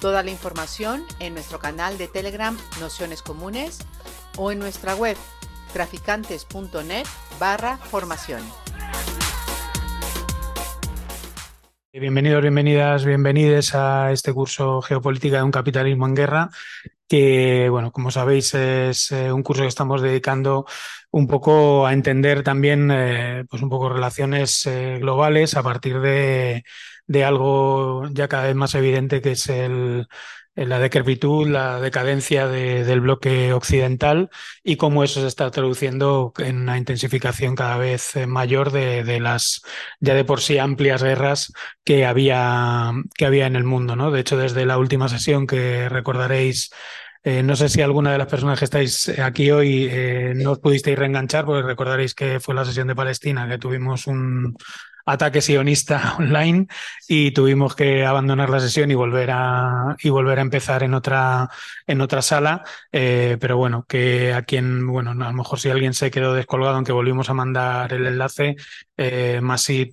Toda la información en nuestro canal de Telegram Nociones Comunes o en nuestra web traficantes.net barra formación. Bienvenidos, bienvenidas, bienvenides a este curso Geopolítica de un capitalismo en guerra, que, bueno, como sabéis, es eh, un curso que estamos dedicando un poco a entender también, eh, pues un poco relaciones eh, globales a partir de, de algo ya cada vez más evidente que es el, la decrepitud, la decadencia de, del bloque occidental y cómo eso se está traduciendo en una intensificación cada vez mayor de, de, las ya de por sí amplias guerras que había, que había en el mundo. ¿no? De hecho, desde la última sesión que recordaréis eh, no sé si alguna de las personas que estáis aquí hoy eh, no os pudisteis reenganchar, porque recordaréis que fue la sesión de Palestina, que tuvimos un, ataque sionista online y tuvimos que abandonar la sesión y volver a, y volver a empezar en otra, en otra sala. Eh, pero bueno, que a quien, bueno, a lo mejor si alguien se quedó descolgado, aunque volvimos a mandar el enlace, eh,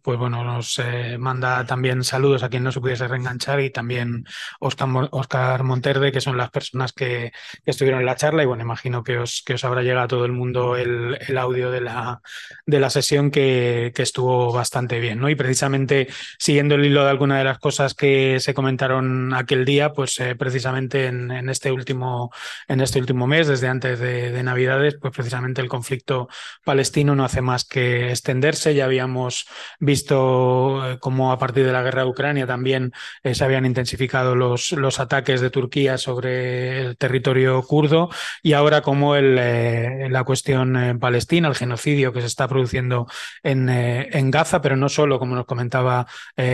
pues bueno, nos eh, manda también saludos a quien no se pudiese reenganchar y también Oscar, Oscar Monterde, que son las personas que, estuvieron en la charla. Y bueno, imagino que os, que os habrá llegado a todo el mundo el, el audio de la, de la sesión que, que estuvo bastante bien. ¿no? Y precisamente siguiendo el hilo de alguna de las cosas que se comentaron aquel día, pues eh, precisamente en, este último, en este último mes, desde antes de, de, Navidades, pues precisamente el conflicto palestino no hace más que extenderse. Ya habíamos visto eh, cómo a partir de la guerra de Ucrania también eh, se habían intensificado los, los ataques de Turquía sobre el territorio kurdo y ahora como el, eh, la cuestión palestina, el genocidio que se está produciendo en, en Gaza, pero no solo, como nos comentaba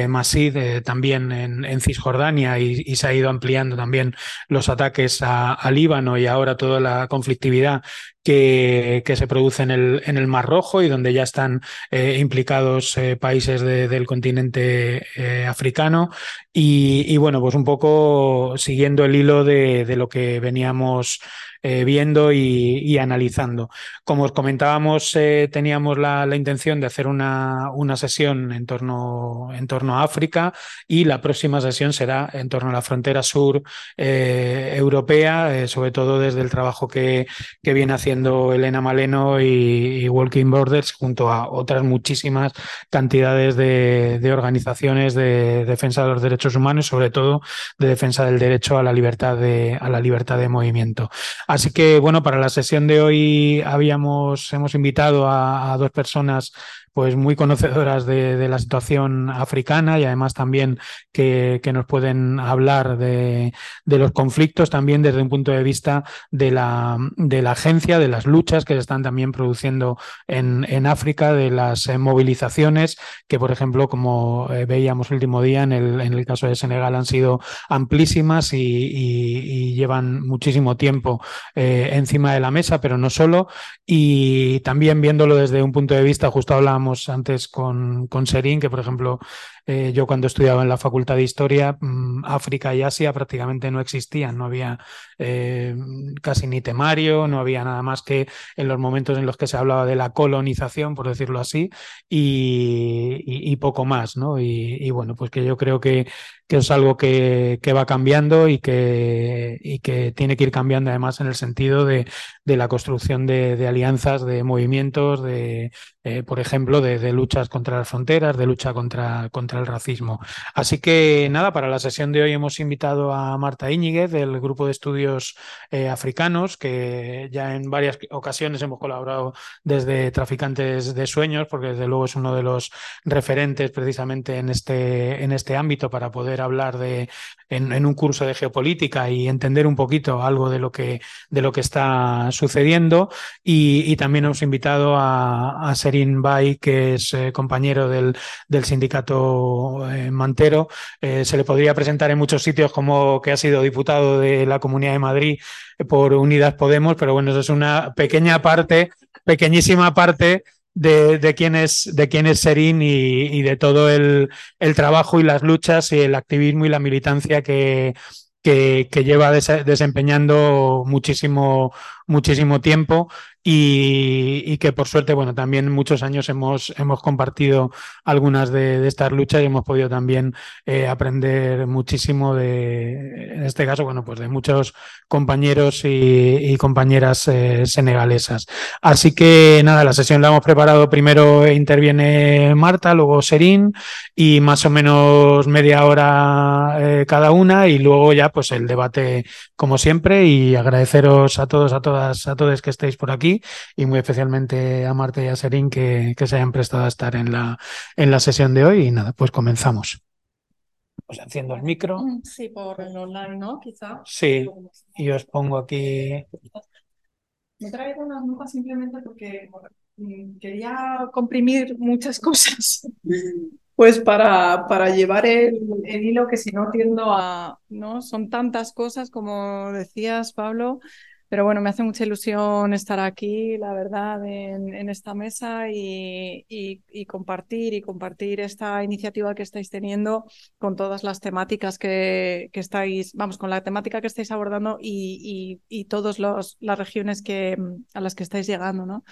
Masid, también en, en Cisjordania y, y, se ha ido ampliando también los ataques a, a Líbano y ahora toda la conflictividad que, que, se produce en el, en el Mar Rojo y donde ya están eh, implicados eh, países de, del continente eh, africano. Y, y, bueno, pues un poco siguiendo el hilo de, de lo que veníamos eh, viendo y, analizando. Como os comentábamos, eh, teníamos la, intención de hacer una, sesión en torno, a África y la próxima sesión será en torno a la frontera sur eh, europea, sobre todo desde el trabajo que, viene haciendo Elena Maleno y, Walking Borders junto a otras muchísimas cantidades de, de, organizaciones de defensa de los derechos humanos, sobre todo de defensa del derecho a la libertad de, a la libertad de movimiento. Así que, bueno, para la sesión de hoy habíamos, hemos invitado a, a dos personas pues muy conocedoras de, de, la situación africana y además también que, que nos pueden hablar de, de, los conflictos también desde un punto de vista de la, de la agencia, de las luchas que se están también produciendo en, en África, de las eh, movilizaciones que, por ejemplo, como eh, veíamos el último día en el, en el caso de Senegal han sido amplísimas y, llevan muchísimo tiempo eh, encima de la mesa, pero no solo. Y también viéndolo desde un punto de vista, justo antes con, con Serín, que por ejemplo eh, yo cuando estudiaba en la Facultad de Historia, mmm, África y Asia prácticamente no existían, no había eh, casi ni temario, no había nada más que en los momentos en los que se hablaba de la colonización, por decirlo así, y, poco más, ¿no? Y, bueno, pues que yo creo que, que es algo que, que va cambiando y que, y que tiene que ir cambiando además en el sentido de, de la construcción de, alianzas, de movimientos, de, eh, por ejemplo, de, luchas contra las fronteras, de lucha contra el racismo. Así que nada, para la sesión de hoy hemos invitado a Marta Íñiguez del Grupo de Estudios eh, Africanos, que ya en varias ocasiones hemos colaborado desde Traficantes de Sueños, porque desde luego es uno de los referentes precisamente en este, en este ámbito para poder hablar de, en, en un curso de geopolítica y entender un poquito algo de lo que, de lo que está sucediendo. Y, y también hemos invitado a, a Serin Bay, que es eh, compañero del, del sindicato Eh, Mantero. Eh, se le podría presentar en muchos sitios como que ha sido diputado de la Comunidad de Madrid por Unidas Podemos, pero bueno, eso es una pequeña parte, pequeñísima parte de, de, quién, es, de quién es Serín y, de todo el, trabajo y las luchas y el activismo y la militancia que, que, lleva des desempeñando muchísimo, muchísimo tiempo y, que por suerte, bueno, también muchos años hemos, hemos compartido algunas de, estas luchas y hemos podido también eh, aprender muchísimo de, en este caso, bueno, pues de muchos compañeros y, y compañeras eh, senegalesas. Así que nada, la sesión la hemos preparado, primero interviene Marta, luego Serín y más o menos media hora eh, cada una y luego ya pues el debate como siempre y agradeceros a todos, a todas, a todos que estéis por aquí y muy especialmente a Marta y a Serín que, que se hayan prestado a estar en la, en la sesión de hoy. Y nada, pues comenzamos. Pues enciendo el micro. Sí, por el online, ¿no? Quizá. Sí, y os pongo aquí. Me he traído unas notas simplemente porque quería comprimir muchas cosas. Pues para, para llevar el, el, hilo que si no tiendo a, ¿no? Son tantas cosas como decías, Pablo, pero bueno, me hace mucha ilusión estar aquí, la verdad, en, esta mesa y, compartir y compartir esta iniciativa que estáis teniendo con todas las temáticas que, estáis, vamos, con la temática que estáis abordando y, todas las regiones a las que estáis llegando, ¿no?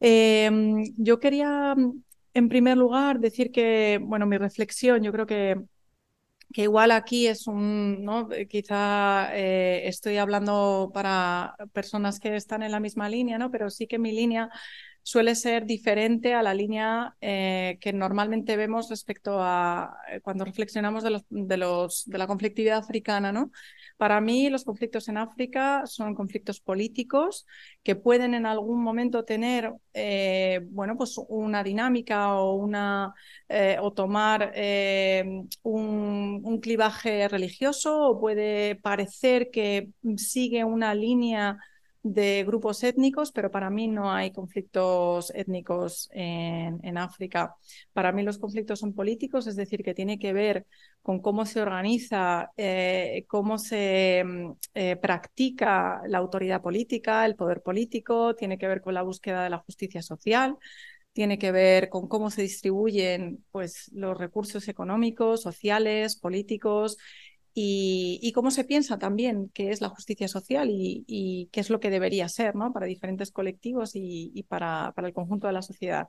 Eh, yo quería, en primer lugar, decir que, bueno, mi reflexión, yo creo que que igual aquí es un, ¿no? quizá eh, estoy hablando para personas que están en la misma línea, ¿no? pero sí que mi línea suele ser diferente a la línea eh, que normalmente vemos respecto a eh, cuando reflexionamos de, los, de, los, de la conflictividad africana, ¿no? Para mí los conflictos en África son conflictos políticos que pueden en algún momento tener, eh, bueno, pues una dinámica o una o tomar un, un, clivaje religioso o puede parecer que sigue una línea de grupos étnicos, pero para mí no hay conflictos étnicos en, en, África. Para mí los conflictos son políticos, es decir, que tiene que ver con cómo se organiza, eh, cómo se eh, practica la autoridad política, el poder político, tiene que ver con la búsqueda de la justicia social, tiene que ver con cómo se distribuyen pues, los recursos económicos, sociales, políticos y, cómo se piensa también qué es la justicia social y, qué es lo que debería ser ¿no? para diferentes colectivos y, para, el conjunto de la sociedad.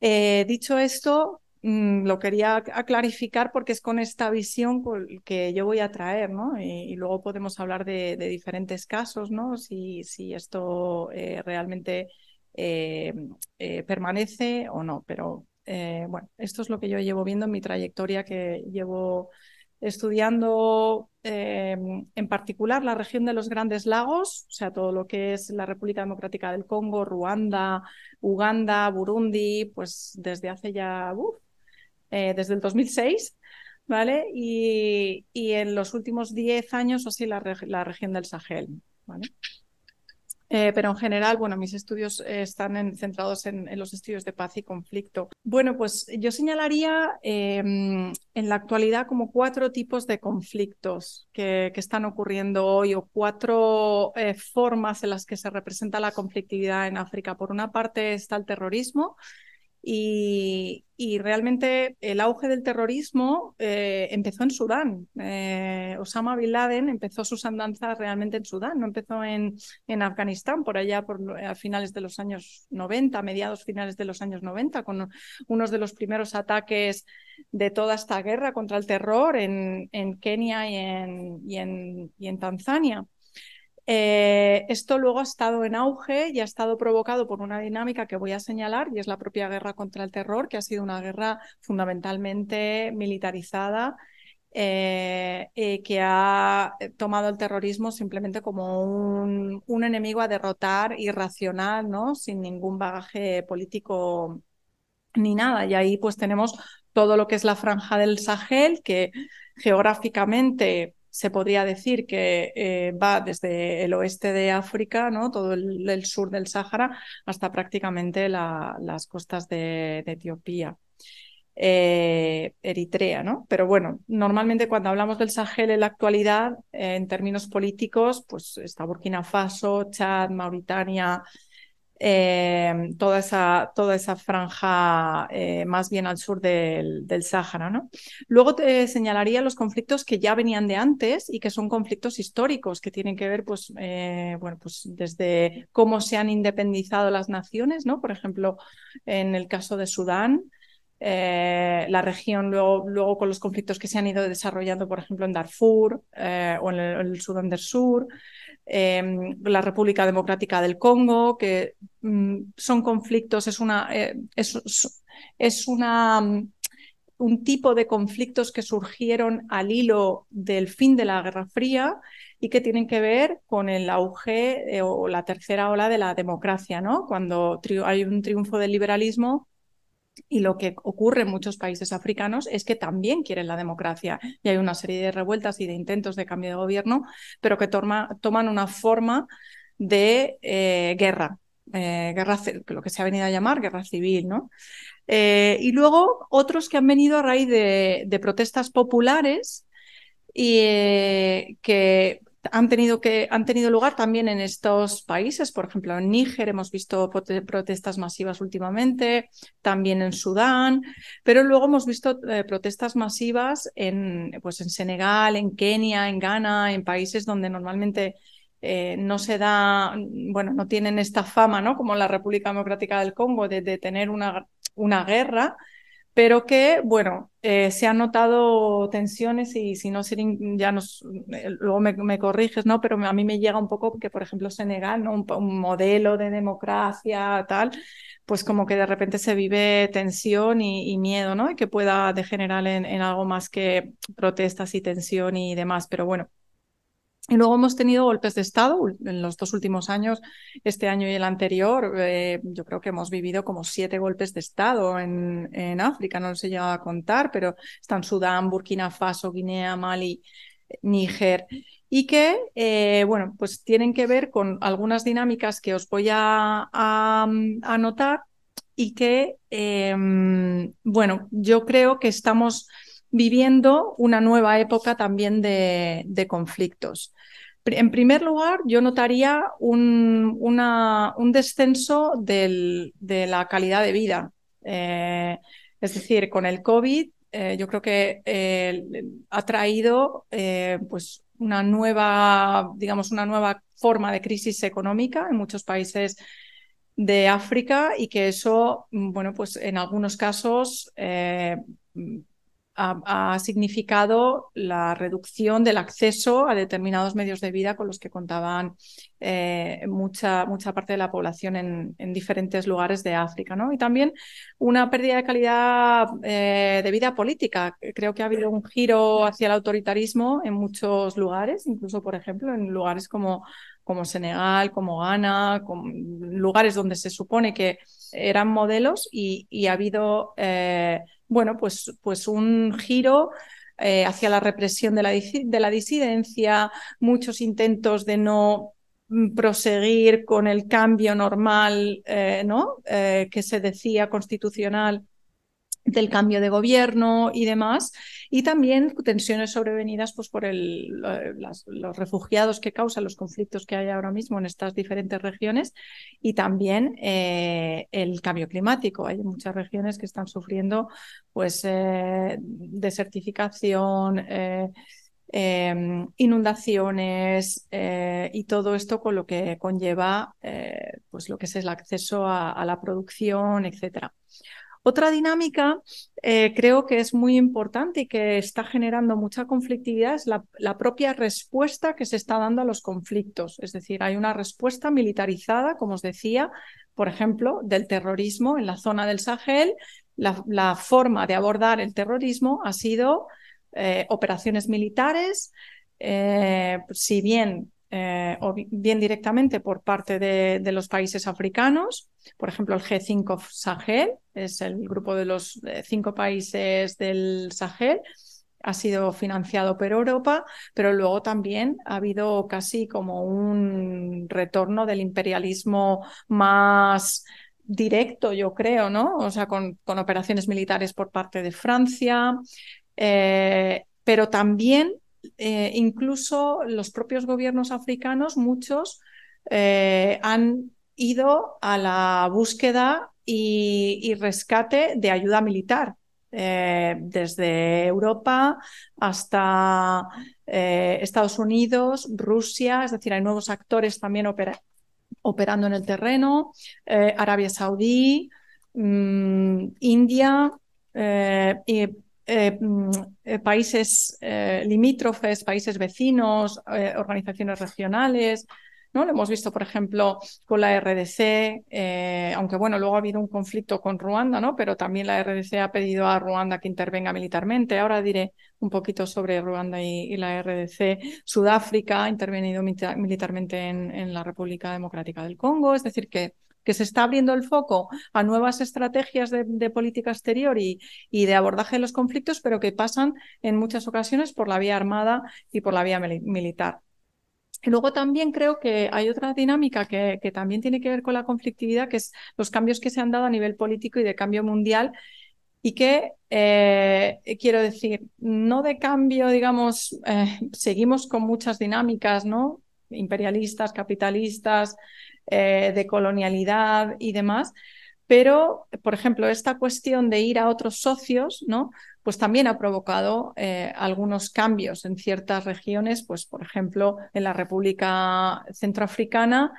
Eh, dicho esto, mmm, lo quería clarificar porque es con esta visión que yo voy a traer, ¿no? Y, luego podemos hablar de, diferentes casos, ¿no? Si, esto eh, realmente eh, permanece o no. Pero bueno, esto es lo que yo llevo viendo en mi trayectoria que llevo estudiando eh, en particular la región de los Grandes Lagos, o sea, todo lo que es la República Democrática del Congo, Ruanda, Uganda, Burundi, pues desde hace ya, uf, eh, desde el 2006, ¿vale? Y, y, en los últimos 10 años, o sí, la, la región del Sahel, ¿vale? Eh, pero en general, bueno, mis estudios eh, están en, centrados en, los estudios de paz y conflicto. Bueno, pues yo señalaría eh, en la actualidad como cuatro tipos de conflictos que, que están ocurriendo hoy o cuatro eh, formas en las que se representa la conflictividad en África. Por una parte está el terrorismo, y, realmente el auge del terrorismo eh, empezó en Sudán. Eh, Osama Bin Laden empezó sus andanzas realmente en Sudán, no empezó en, en Afganistán, por allá por, a finales de los años 90, mediados finales de los años 90, con unos de los primeros ataques de toda esta guerra contra el terror en, en Kenia y en, y en, y en Tanzania. Eh, esto luego ha estado en auge y ha estado provocado por una dinámica que voy a señalar y es la propia guerra contra el terror, que ha sido una guerra fundamentalmente militarizada eh, que ha tomado el terrorismo simplemente como un, un, enemigo a derrotar irracional, ¿no? sin ningún bagaje político ni nada. Y ahí pues tenemos todo lo que es la franja del Sahel, que geográficamente se podría decir que eh, va desde el oeste de África, ¿no? todo el, sur del Sáhara, hasta prácticamente la, las costas de, de Etiopía. eh, Eritrea, ¿no? Pero bueno, normalmente cuando hablamos del Sahel en la actualidad, eh, en términos políticos, pues está Burkina Faso, Chad, Mauritania, eh, toda, esa, toda esa franja más bien al sur del, del Sáhara. ¿no? Luego te señalaría los conflictos que ya venían de antes y que son conflictos históricos que tienen que ver pues, bueno, pues desde cómo se han independizado las naciones, ¿no? por ejemplo, en el caso de Sudán. Eh, la región, luego, luego con los conflictos que se han ido desarrollando, por ejemplo, en Darfur eh, o en el, Sudán del Sur, em, la República Democrática del Congo, que mm, son conflictos, es una, eh, es, una mm, un tipo de conflictos que surgieron al hilo del fin de la Guerra Fría y que tienen que ver con el auge o la tercera ola de la democracia, ¿no? Cuando hay un triunfo del liberalismo y lo que ocurre en muchos países africanos es que también quieren la democracia y hay una serie de revueltas y de intentos de cambio de gobierno, pero que toman una forma de eh, guerra, eh, guerra, lo que se ha venido a llamar guerra civil, ¿no? Eh, y luego otros que han venido a raíz de, de protestas populares y que han tenido, que, han tenido lugar también en estos países. Por ejemplo, en Níger hemos visto protestas masivas últimamente, también en Sudán, pero luego hemos visto eh, protestas masivas en, pues en Senegal, en Kenia, en Ghana, en países donde normalmente eh, no se da, bueno, no tienen esta fama, ¿no? Como la República Democrática del Congo, de, de tener una, una guerra pero que, bueno, eh, se han notado tensiones y si no, ya nos, eh, luego me, corriges, ¿no? Pero a mí me llega un poco que, por ejemplo, Senegal, ¿no? Un, modelo de democracia, tal, pues como que de repente se vive tensión y, miedo, ¿no? Y que pueda degenerar en, en algo más que protestas y tensión y demás, pero bueno. Y luego hemos tenido golpes de Estado en los dos últimos años, este año y el anterior. Eh, yo creo que hemos vivido como siete golpes de Estado en, en África, no los he llegado a contar, pero están Sudán, Burkina Faso, Guinea, Mali, Níger. Y que, eh, bueno, pues tienen que ver con algunas dinámicas que os voy a, anotar y que, em, bueno, yo creo que estamos viviendo una nueva época también de, conflictos. En primer lugar, yo notaría un, descenso de la calidad de vida. Eh, es decir, con el COVID, eh, yo creo que eh, ha traído pues una nueva, digamos, una nueva forma de crisis económica en muchos países de África y que eso, bueno, pues en algunos casos ha, significado la reducción del acceso a determinados medios de vida con los que contaban eh, mucha, mucha parte de la población en, en, diferentes lugares de África. ¿no? Y también una pérdida de calidad eh, de vida política. Creo que ha habido un giro hacia el autoritarismo en muchos lugares, incluso, por ejemplo, en lugares como como Senegal, como Ghana, lugares donde se supone que eran modelos y, ha habido eh, bueno, pues, pues un giro eh, hacia la represión de la, de la disidencia, muchos intentos de no mm, proseguir con el cambio normal eh, ¿no? Eh, que se decía constitucional del cambio de gobierno y demás, y también tensiones sobrevenidas pues, por los refugiados que causan los conflictos que hay ahora mismo en estas diferentes regiones y también eh, el cambio climático. Hay muchas regiones que están sufriendo pues, eh, desertificación. Eh, em, inundaciones y todo esto con lo que conlleva pues lo que es el acceso a, a la producción, etcétera. Otra dinámica eh, creo que es muy importante y que está generando mucha conflictividad es la, propia respuesta que se está dando a los conflictos. Es decir, hay una respuesta militarizada, como os decía, por ejemplo, del terrorismo en la zona del Sahel. La, forma de abordar el terrorismo ha sido eh, operaciones militares, eh, si bien o bien directamente por parte de, los países africanos. Por ejemplo, el G5 Sahel es el grupo de los cinco países del Sahel. Ha sido financiado por Europa, pero luego también ha habido casi como un retorno del imperialismo más directo, yo creo, ¿no? O sea, con, con operaciones militares por parte de Francia, eh, pero también eh, incluso los propios gobiernos africanos, muchos, eh, han ido a la búsqueda y, rescate de ayuda militar. Eh, desde Europa hasta eh, Estados Unidos, Rusia, es decir, hay nuevos actores también opera operando en el terreno, eh, Arabia Saudí, mmm, India y mm, países limítrofes, países vecinos, organizaciones regionales, ¿no? Lo hemos visto, por ejemplo, con la RDC, eh, aunque bueno, luego ha habido un conflicto con Ruanda, ¿no? Pero también la RDC ha pedido a Ruanda que intervenga militarmente. Ahora diré un poquito sobre Ruanda y, la RDC. Sudáfrica ha intervenido militarmente en, la República Democrática del Congo, es decir, que que se está abriendo el foco a nuevas estrategias de, de política exterior y, y, de abordaje de los conflictos, pero que pasan en muchas ocasiones por la vía armada y por la vía militar. Luego también creo que hay otra dinámica que, también tiene que ver con la conflictividad, que es los cambios que se han dado a nivel político y de cambio mundial y que, eh, quiero decir, no de cambio, digamos, eh, seguimos con muchas dinámicas, ¿no? Imperialistas, capitalistas, eh, de colonialidad y demás, pero, por ejemplo, esta cuestión de ir a otros socios, ¿no? pues también ha provocado eh, algunos cambios en ciertas regiones, pues por ejemplo en la República Centroafricana,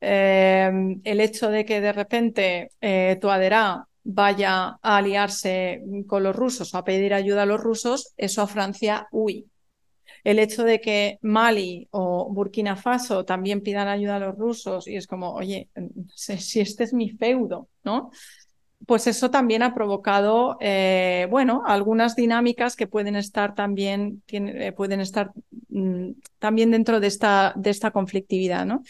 eh, el hecho de que de repente eh, vaya a aliarse con los rusos o a pedir ayuda a los rusos, eso a Francia, uy. El hecho de que Mali o Burkina Faso también pidan ayuda a los rusos y es como, oye, si este es mi feudo, ¿no? pues eso también ha provocado, eh, bueno, algunas dinámicas que pueden estar también, tiene, eh, pueden estar mm, también dentro de esta, de esta conflictividad, ¿no?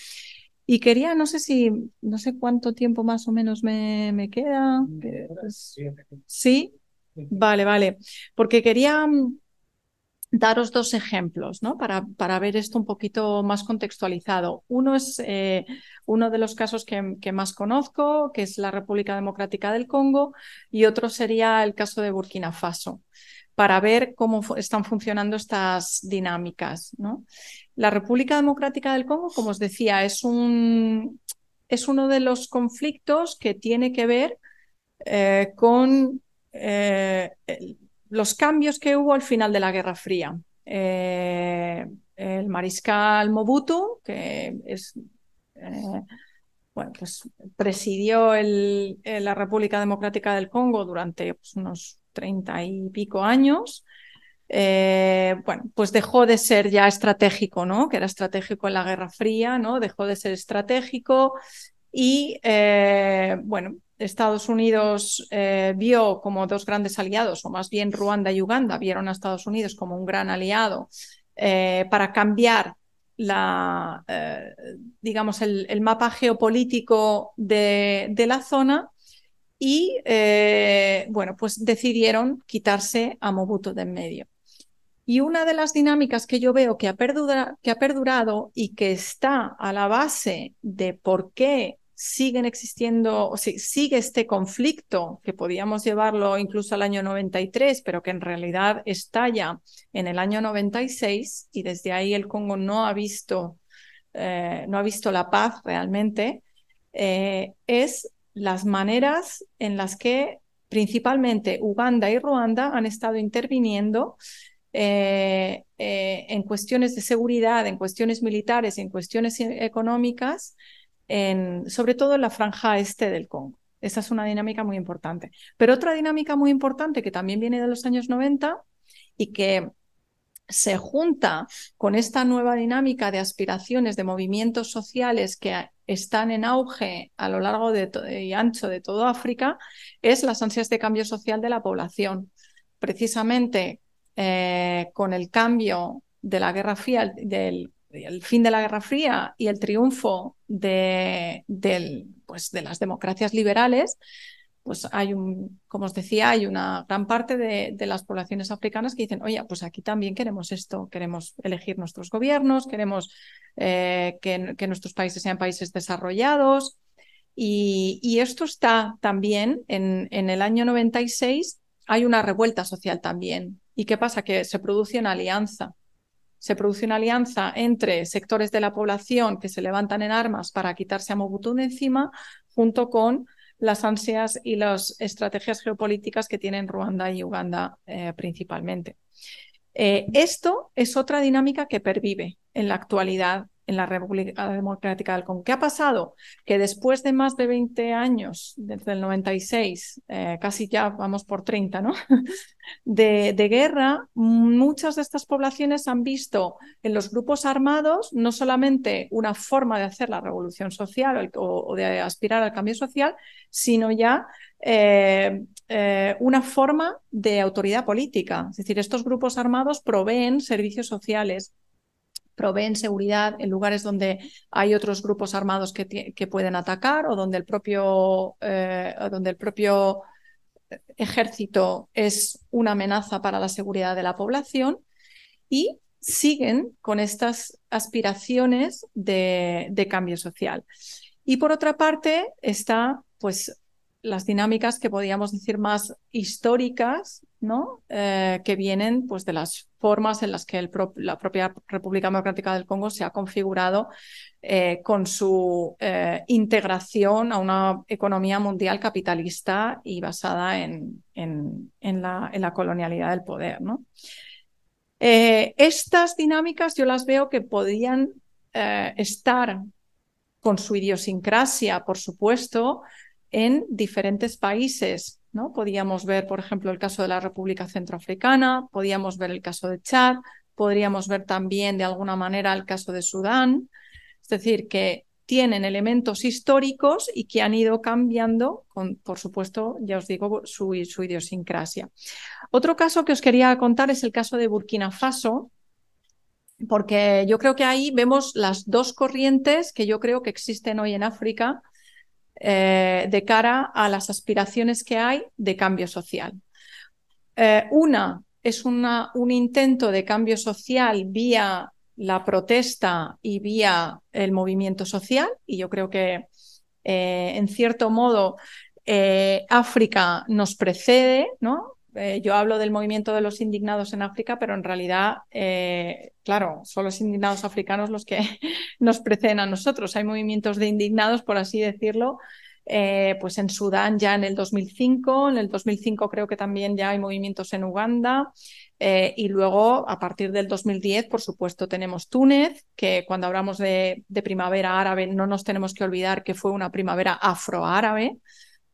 Y quería, no sé si, no sé cuánto tiempo más o menos me, me queda. Pues, sí, vale, vale. Porque quería mm, daros dos ejemplos, ¿no? Para, para ver esto un poquito más contextualizado. Uno es eh, uno de los casos que, más conozco, que es la República Democrática del Congo, y otro sería el caso de Burkina Faso, para ver cómo están funcionando estas dinámicas. La República Democrática del Congo, como os decía, es, un, es uno de los conflictos que tiene que ver eh, con eh, los cambios que hubo al final de la Guerra Fría. Eh, el mariscal Mobutu, que es, eh, bueno, pues presidió el, la República Democrática del Congo durante pues, unos treinta y pico años. Eh, bueno, pues dejó de ser ya estratégico, ¿no? Que era estratégico en la Guerra Fría, ¿no? Dejó de ser estratégico y, eh, bueno, Estados Unidos eh, vio como dos grandes aliados, o más bien Ruanda y Uganda vieron a Estados Unidos como un gran aliado eh, para cambiar eh, digamos, el, mapa geopolítico de, la zona y, bueno, pues decidieron quitarse a Mobutu de en medio. Y una de las dinámicas que yo veo que ha, perdura, que ha perdurado y que está a la base de por qué siguen existiendo, o sea, sigue este conflicto que podíamos llevarlo incluso al año 93, pero que en realidad estalla en el año 96 y desde ahí el Congo no ha visto, eh, no ha visto la paz realmente, eh, es las maneras en las que principalmente Uganda y Ruanda han estado interviniendo eh, en cuestiones de seguridad, en cuestiones militares, en cuestiones económicas, en, sobre todo en la franja este del Congo. Esa es una dinámica muy importante. Pero otra dinámica muy importante que también viene de los años 90 y que se junta con esta nueva dinámica de aspiraciones de movimientos sociales que están en auge a lo largo y ancho de todo África, es las ansias de cambio social de la población. Precisamente eh, con el cambio de la Guerra Fría, del el fin de la Guerra Fría y el triunfo pues, de las democracias liberales, pues hay un, como os decía, hay una gran parte de, las poblaciones africanas que dicen, oye, pues aquí también queremos esto, queremos elegir nuestros gobiernos, queremos eh, que, nuestros países sean países desarrollados. Y, y esto está también en, en el año 96, hay una revuelta social también. ¿Y qué pasa? Que se produce una alianza. Se produce una alianza entre sectores de la población que se levantan en armas para quitarse a Mobutu de encima, junto con las ansias y las estrategias geopolíticas que tienen Ruanda y Uganda eh, principalmente. Eh, esto es otra dinámica que pervive en la actualidad en la República Democrática del Congo. ¿Qué ha pasado? Que después de más de 20 años, desde el 96, eh, casi ya vamos por 30, ¿no? De, guerra, muchas de estas poblaciones han visto en los grupos armados no solamente una forma de hacer la revolución social o, o de aspirar al cambio social, sino ya eh, eh, una forma de autoridad política. Es decir, estos grupos armados proveen servicios sociales, proveen seguridad en lugares donde hay otros grupos armados que, pueden atacar o donde el propio, eh, donde el propio ejército es una amenaza para la seguridad de la población y siguen con estas aspiraciones de, de cambio social. Y por otra parte está pues las dinámicas que podríamos decir más históricas, ¿no? Eh, que vienen pues, de las formas en las que la propia República Democrática del Congo se ha configurado eh, con su eh, integración a una economía mundial capitalista y basada en, la, colonialidad del poder. estas dinámicas yo las veo que podían estar con su idiosincrasia, por supuesto, en diferentes países. ¿No? Podíamos ver, por ejemplo, el caso de la República Centroafricana, podíamos ver el caso de Chad, podríamos ver también de alguna manera el caso de Sudán. Es decir, que tienen elementos históricos y que han ido cambiando con, por supuesto, ya os digo, su, su idiosincrasia. Otro caso que os quería contar es el caso de Burkina Faso, porque yo creo que ahí vemos las dos corrientes que yo creo que existen hoy en África eh, de cara a las aspiraciones que hay de cambio social. Eh, una es un intento de cambio social vía la protesta y vía el movimiento social, y yo creo que eh, en cierto modo África nos precede, ¿no? Yo hablo del movimiento de los indignados en África, pero en realidad, claro, son los indignados africanos los que nos preceden a nosotros. Hay movimientos de indignados, por así decirlo, eh, pues en Sudán ya en el 2005, en el 2005 creo que también ya hay movimientos en Uganda. y luego, a partir del 2010, por supuesto, tenemos Túnez, que cuando hablamos de primavera árabe no nos tenemos que olvidar que fue una primavera afroárabe,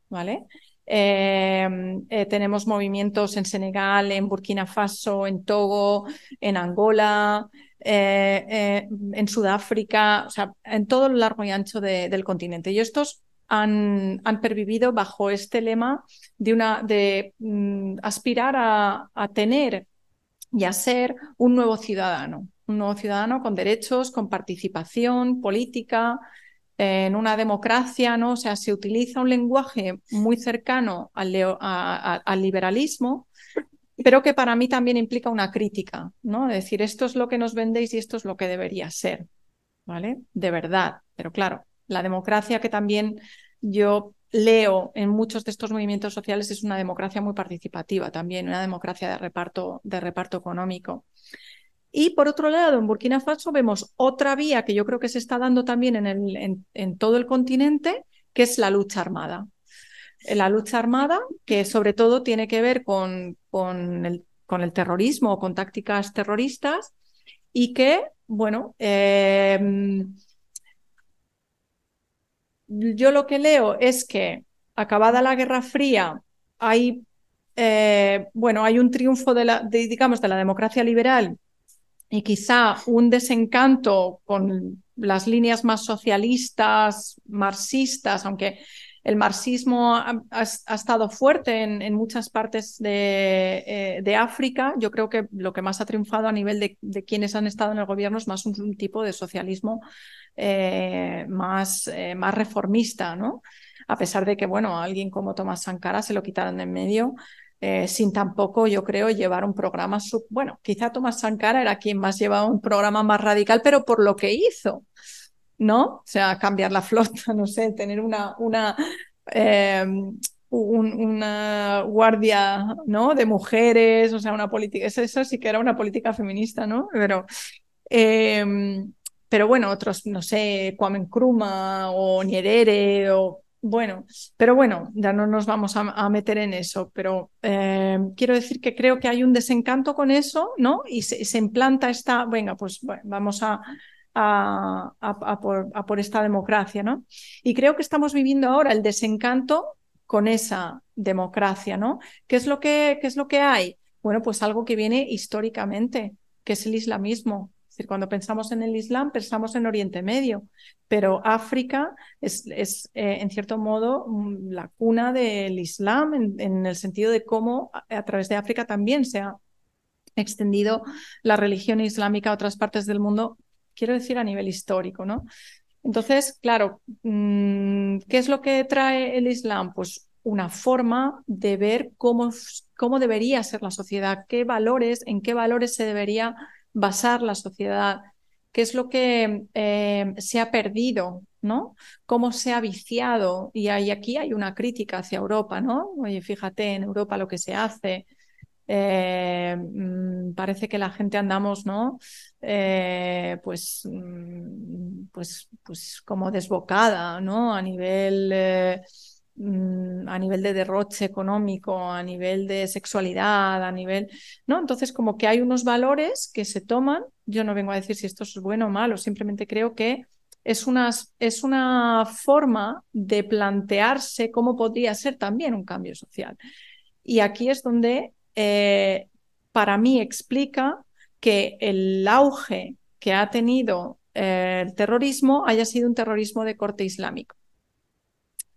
¿vale? Em, eh, tenemos movimientos en Senegal, en Burkina Faso, en Togo, en Angola, eh, eh, en Sudáfrica, o sea, en todo lo largo y ancho del continente. Y estos han, han, pervivido bajo este lema de, una, de mm, aspirar a, a tener y a ser un nuevo ciudadano, un nuevo ciudadano con derechos, con participación política, en una democracia, ¿no? O sea, se utiliza un lenguaje muy cercano al, al, liberalismo, pero que para mí también implica una crítica, ¿no? Es decir, esto es lo que nos vendéis y esto es lo que debería ser, ¿vale? De verdad. Pero claro, la democracia que también yo leo en muchos de estos movimientos sociales es una democracia muy participativa también, una democracia de reparto, de reparto económico. Y por otro lado, en Burkina Faso vemos otra vía que yo creo que se está dando también en, todo el continente, que es la lucha armada. La lucha armada, que sobre todo tiene que ver con, con, el, con el terrorismo o con tácticas terroristas, y que, bueno, em, yo lo que leo es que acabada la Guerra Fría, hay, eh, bueno, hay un triunfo de la, digamos, de la democracia liberal y quizá un desencanto con las líneas más socialistas, marxistas, aunque el marxismo ha, estado fuerte en, muchas partes eh, de, África. Yo creo que lo que más ha triunfado a nivel de, quienes han estado en el gobierno es más un, tipo de socialismo eh, más, eh, más reformista, ¿no? A pesar de que, bueno, alguien como Tomás Sankara se lo quitaron de en medio, eh, sin tampoco, yo creo, llevar un programa, bueno, quizá Tomás Sankara era quien más llevaba un programa más radical, pero por lo que hizo, ¿no? O sea, cambiar la flota, no sé, tener una, una, eh, una guardia, ¿no? De mujeres, o sea, una política, eso, sí que era una política feminista, ¿no? Pero, eh, pero bueno, otros, no sé, Kwame Nkrumah o Nyerere o bueno, pero bueno, ya no nos vamos a, meter en eso, pero eh, quiero decir que creo que hay un desencanto con eso, ¿no? Y se, implanta esta, venga, pues vamos a, a, por, esta democracia, ¿no? Y creo que estamos viviendo ahora el desencanto con esa democracia, ¿no? ¿Qué es lo que, qué es lo que hay? Bueno, pues algo que viene históricamente, que es el islamismo, es decir, cuando pensamos en el Islam, pensamos en Oriente Medio, pero África es, eh, en cierto modo, mm, la cuna del Islam, en, el sentido de cómo a, través de África también se ha extendido la religión islámica a otras partes del mundo, quiero decir a nivel histórico, ¿no? Entonces, claro, mm, ¿qué es lo que trae el Islam? Pues una forma de ver cómo, cómo debería ser la sociedad, qué valores, en qué valores se debería basar la sociedad, qué es lo que eh, se ha perdido, ¿no? Cómo se ha viciado. Y aquí hay una crítica hacia Europa, ¿no? Oye, fíjate en Europa lo que se hace. Eh, mm, parece que la gente andamos, ¿no? Eh, pues, mm, pues, pues como desbocada, ¿no? A nivel a nivel de derroche económico, a nivel de sexualidad, a nivel, ¿no? Entonces, como que hay unos valores que se toman, yo no vengo a decir si esto es bueno o malo, simplemente creo que es una, es una forma de plantearse cómo podría ser también un cambio social. Y aquí es donde, eh, para mí, explica que el auge que ha tenido eh, el terrorismo haya sido un terrorismo de corte islámico.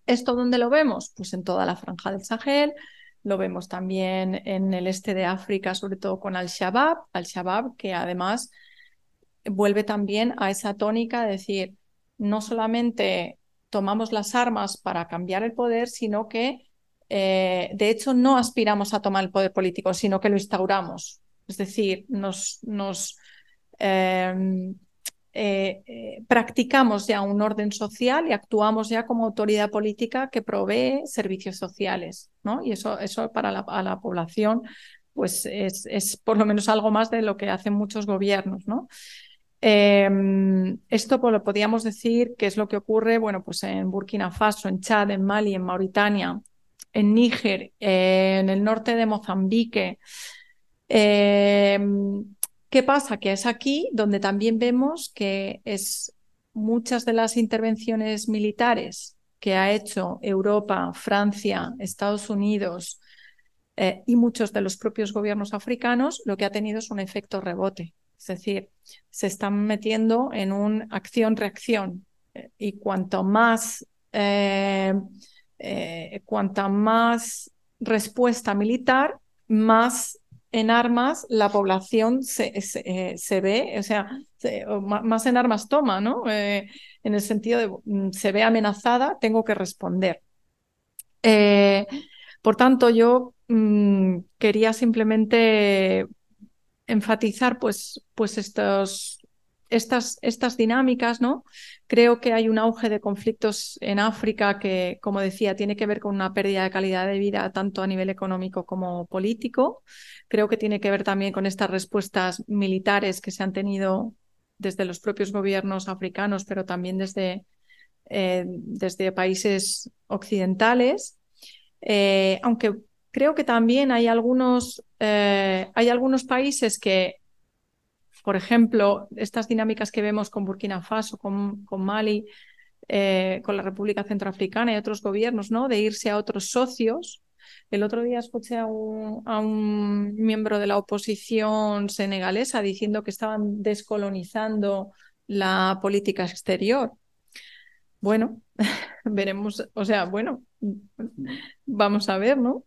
¿Esto dónde lo vemos? Pues en toda la franja del Sahel, lo vemos también en el este de África, sobre todo con Al-Shabaab, Al-Shabaab que además vuelve también a esa tónica de decir, no solamente tomamos las armas para cambiar el poder, sino que eh, de hecho no aspiramos a tomar el poder político, sino que lo instauramos. Es decir, nos, eh, eh, eh, practicamos ya un orden social y actuamos ya como autoridad política que provee servicios sociales, ¿no? Y eso, eso para la, población pues es, es, por lo menos algo más de lo que hacen muchos gobiernos, ¿no? Em, esto pues, lo podríamos decir que es lo que ocurre, bueno, pues en Burkina Faso, en Chad, en Mali, en Mauritania, en Níger, en el norte de Mozambique. Em, ¿Qué pasa? Que es aquí donde también vemos que es muchas de las intervenciones militares que ha hecho Europa, Francia, Estados Unidos eh, y muchos de los propios gobiernos africanos, lo que ha tenido es un efecto rebote. Es decir, se están metiendo en una acción-reacción eh, y cuanto más, eh, cuanta más respuesta militar, más en armas la población se, eh, ve, o sea, más en armas toma, ¿no? Eh, en el sentido de mm, se ve amenazada, tengo que responder. Eh, por tanto, yo mm, quería simplemente enfatizar pues, pues estos, estas, estas dinámicas, ¿no? Creo que hay un auge de conflictos en África que, como decía, tiene que ver con una pérdida de calidad de vida tanto a nivel económico como político. Creo que tiene que ver también con estas respuestas militares que se han tenido desde los propios gobiernos africanos, pero también desde, eh, desde países occidentales. Eh, aunque creo que también hay algunos, eh, hay algunos países que por ejemplo, estas dinámicas que vemos con Burkina Faso, con, Mali, eh, con la República Centroafricana y otros gobiernos, ¿no? De irse a otros socios. El otro día escuché a un, miembro de la oposición senegalesa diciendo que estaban descolonizando la política exterior. Bueno, veremos, o sea, bueno, vamos a ver, ¿no?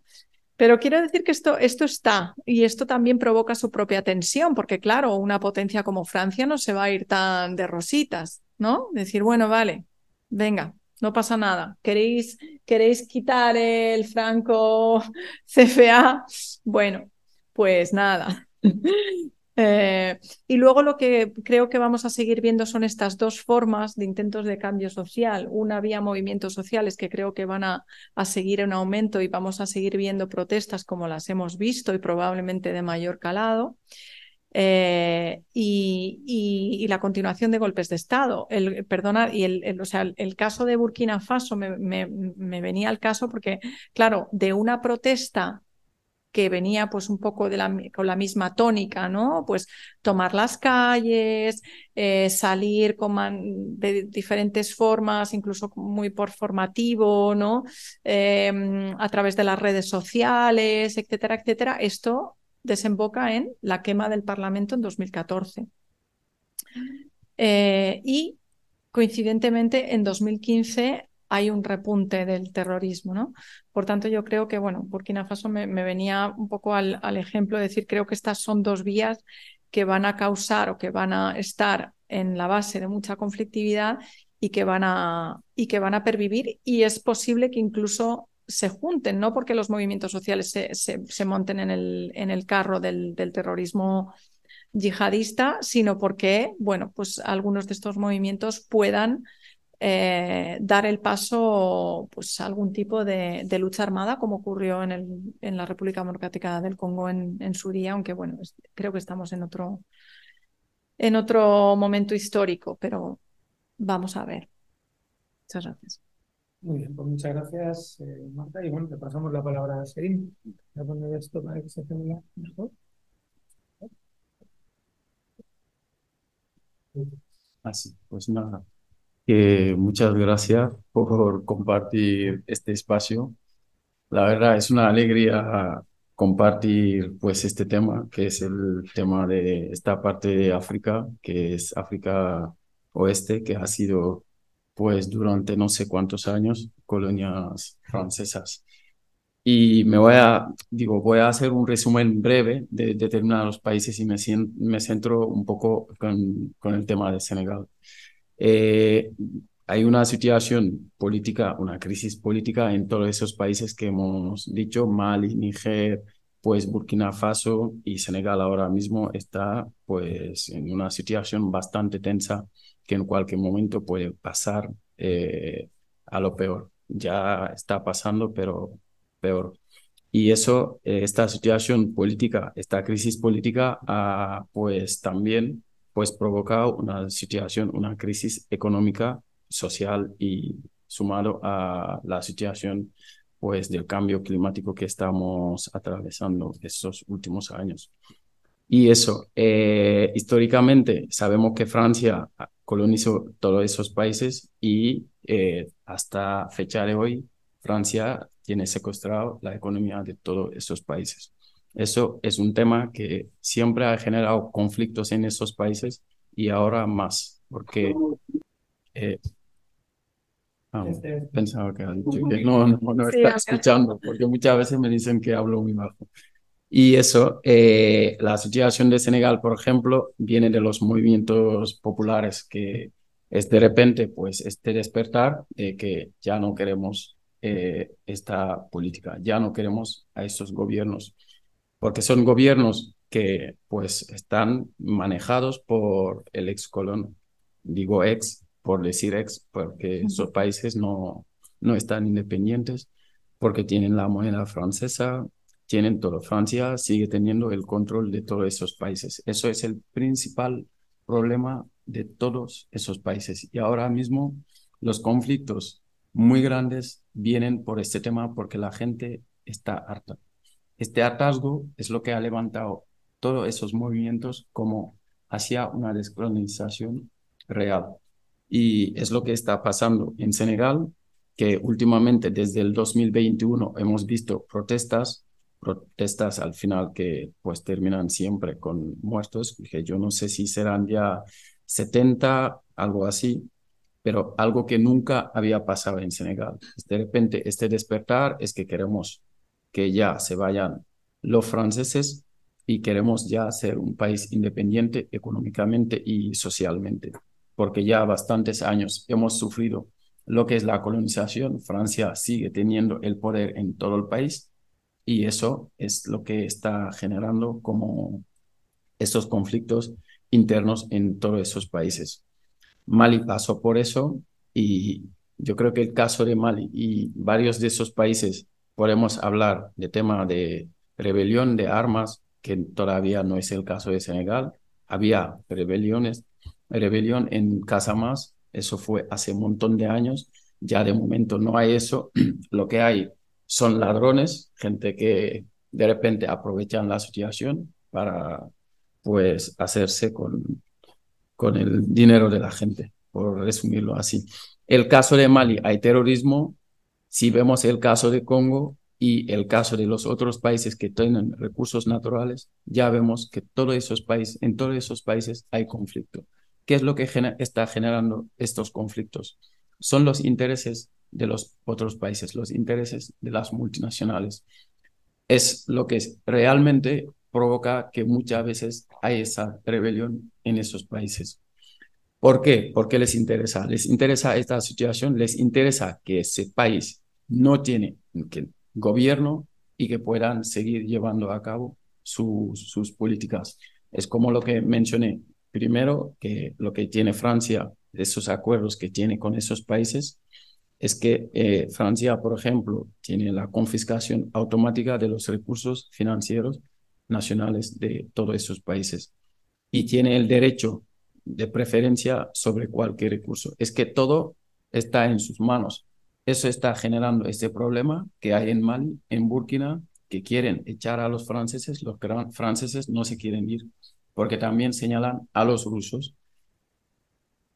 Pero quiero decir que esto, esto está y esto también provoca su propia tensión, porque claro, una potencia como Francia no se va a ir tan de rositas, ¿no? Decir, bueno, vale, venga, no pasa nada. ¿Queréis, queréis quitar el franco CFA? Bueno, pues nada. Eh, y luego lo que creo que vamos a seguir viendo son estas dos formas de intentos de cambio social. Una vía movimientos sociales que creo que van a, a, seguir en aumento y vamos a seguir viendo protestas como las hemos visto y probablemente de mayor calado. Eh, y, y, la continuación de golpes de Estado. El, perdona, y el, el, o sea, el, caso de Burkina Faso me, me, me venía al caso porque, claro, de una protesta que venía pues un poco de la, con la misma tónica, ¿no? Pues tomar las calles, eh, salir con de diferentes formas, incluso muy por formativo, ¿no? Eh, a través de las redes sociales, etcétera, etcétera. Esto desemboca en la quema del Parlamento en 2014. Eh, y coincidentemente en 2015 hay un repunte del terrorismo, ¿no? Por tanto, yo creo que, bueno, Burkina Faso me, venía un poco al, ejemplo de decir, creo que estas son dos vías que van a causar o que van a estar en la base de mucha conflictividad y que van a, y que van a pervivir y es posible que incluso se junten, no porque los movimientos sociales se monten en el, en el carro del, del terrorismo yihadista, sino porque, bueno, pues algunos de estos movimientos puedan eh, dar el paso pues, a algún tipo de, de, lucha armada, como ocurrió en, el, en la República Democrática del Congo en, en su día, aunque bueno, es, creo que estamos en otro, en otro momento histórico, pero vamos a ver. Muchas gracias. Muy bien, pues muchas gracias, eh, Marta. Y bueno, le pasamos la palabra a Serín. Voy a poner esto para que se tenga mejor. Así, pues nada, muchas gracias por compartir este espacio. La verdad es una alegría compartir pues este tema, que es el tema de esta parte de África, que es África Oeste, que ha sido pues durante no sé cuántos años colonias francesas. Y me voy a, digo, voy a hacer un resumen breve de, determinados países y me, me centro un poco con, con el tema de Senegal. Eh, hay una situación política, una crisis política en todos esos países que hemos dicho, Mali, Níger, pues Burkina Faso y Senegal ahora mismo está pues en una situación bastante tensa que en cualquier momento puede pasar eh, a lo peor. Ya está pasando, pero peor. Y eso, eh, esta situación política, esta crisis política, ha pues también pues provocado una situación, una crisis económica, social y sumado a la situación pues del cambio climático que estamos atravesando estos últimos años. Y eso, eh, históricamente sabemos que Francia colonizó todos esos países y eh, hasta fecha de hoy Francia tiene secuestrado la economía de todos esos países. Eso es un tema que siempre ha generado conflictos en esos países y ahora más, porque eh, ah, pensaba que ha dicho que no, no, no está escuchando, porque muchas veces me dicen que hablo muy bajo. Y eso, eh, la situación de Senegal, por ejemplo, viene de los movimientos populares, que es de repente, pues, este despertar de que ya no queremos eh, esta política, ya no queremos a esos gobiernos porque son gobiernos que pues están manejados por el ex colono. Digo ex por decir ex, porque esos países no, no están independientes, porque tienen la moneda francesa, tienen todo. Francia sigue teniendo el control de todos esos países. Eso es el principal problema de todos esos países. Y ahora mismo los conflictos muy grandes vienen por este tema porque la gente está harta. Este hartazgo es lo que ha levantado todos esos movimientos como hacia una descolonización real. Y es lo que está pasando en Senegal, que últimamente desde el 2021 hemos visto protestas, protestas al final que pues terminan siempre con muertos, que yo no sé si serán ya 70, algo así, pero algo que nunca había pasado en Senegal. De repente, este despertar es que queremos que ya se vayan los franceses y queremos ya ser un país independiente económicamente y socialmente, porque ya bastantes años hemos sufrido lo que es la colonización. Francia sigue teniendo el poder en todo el país y eso es lo que está generando como estos conflictos internos en todos esos países. Mali pasó por eso y yo creo que el caso de Mali y varios de esos países podemos hablar de tema de rebelión de armas, que todavía no es el caso de Senegal. Había rebeliones, rebelión en Casamás, eso fue hace un montón de años. Ya de momento no hay eso. Lo que hay son ladrones, gente que de repente aprovechan la situación para pues hacerse con, con el dinero de la gente, por resumirlo así. El caso de Mali, hay terrorismo. Si vemos el caso de Congo y el caso de los otros países que tienen recursos naturales, ya vemos que en todos esos países hay conflicto. ¿Qué es lo que está generando estos conflictos? Son los intereses de los otros países, los intereses de las multinacionales. Es lo que realmente provoca que muchas veces hay esa rebelión en esos países. ¿Por qué? Porque les interesa. Les interesa esta situación, les interesa que ese país no tiene gobierno y que puedan seguir llevando a cabo sus políticas. Es como lo que mencioné primero, que lo que tiene Francia, esos acuerdos que tiene con esos países, es que eh, Francia, por ejemplo, tiene la confiscación automática de los recursos financieros nacionales de todos esos países y tiene el derecho de preferencia sobre cualquier recurso. Es que todo está en sus manos. Eso está generando este problema que hay en Mali, en Burkina, que quieren echar a los franceses, los franceses no se quieren ir, porque también señalan a los rusos,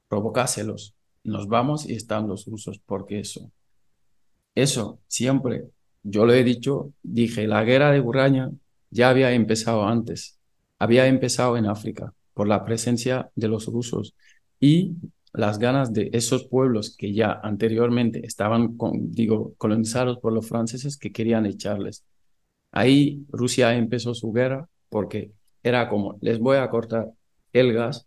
provocáselos, nos vamos y están los rusos, porque eso, eso siempre, yo lo he dicho, dije, la guerra de Uraña ya había empezado antes, había empezado en África por la presencia de los rusos y las ganas de esos pueblos que ya anteriormente estaban, digo, colonizados por los franceses que querían echarles. Ahí Rusia empezó su guerra porque era como, les voy a cortar el gas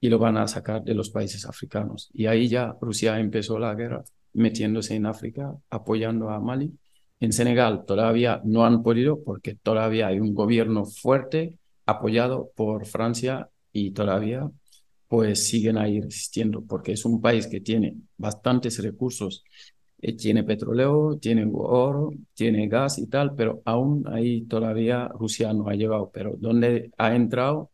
y lo van a sacar de los países africanos. Y ahí ya Rusia empezó la guerra metiéndose en África, apoyando a Mali en Senegal todavía no han podido porque todavía hay un gobierno fuerte apoyado por Francia y todavía pues siguen ahí resistiendo porque es un país que tiene bastantes recursos, eh, tiene petróleo, tiene oro, tiene gas y tal, pero aún ahí todavía Rusia no ha llegado, pero donde ha entrado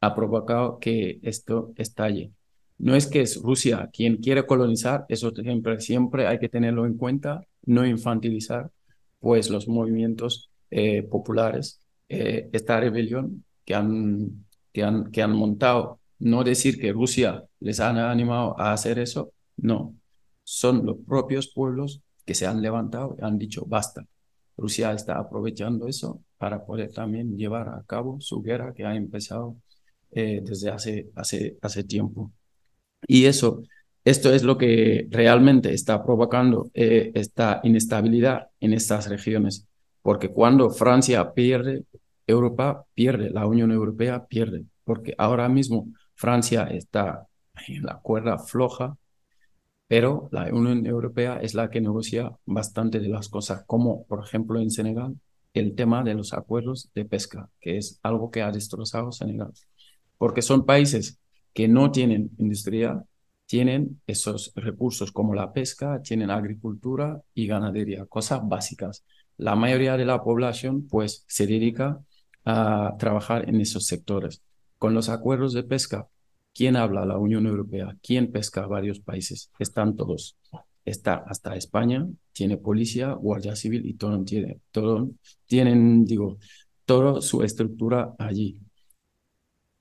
ha provocado que esto estalle. No es que es Rusia quien quiere colonizar, eso siempre, siempre hay que tenerlo en cuenta, no infantilizar, pues los movimientos eh, populares, eh, esta rebelión que han, que, han, montado, no decir que Rusia les ha animado a hacer eso, no, son los propios pueblos que se han levantado y han dicho basta. Rusia está aprovechando eso para poder también llevar a cabo su guerra que ha empezado eh, desde hace, hace, hace tiempo. Y eso esto es lo que realmente está provocando eh, esta inestabilidad en estas regiones, porque cuando Francia pierde, Europa pierde, la Unión Europea pierde, porque ahora mismo Francia está en la cuerda floja, pero la Unión Europea es la que negocia bastante de las cosas, como por ejemplo en Senegal, el tema de los acuerdos de pesca, que es algo que ha destrozado Senegal, porque son países que no tienen industria, tienen esos recursos como la pesca, tienen agricultura y ganadería, cosas básicas. La mayoría de la población pues se dedica a trabajar en esos sectores. Con los acuerdos de pesca, ¿quién habla? La Unión Europea. ¿Quién pesca? Varios países. Están todos. Está hasta España, tiene policía, guardia civil y todo tiene, todo, tienen, digo, toda su estructura allí.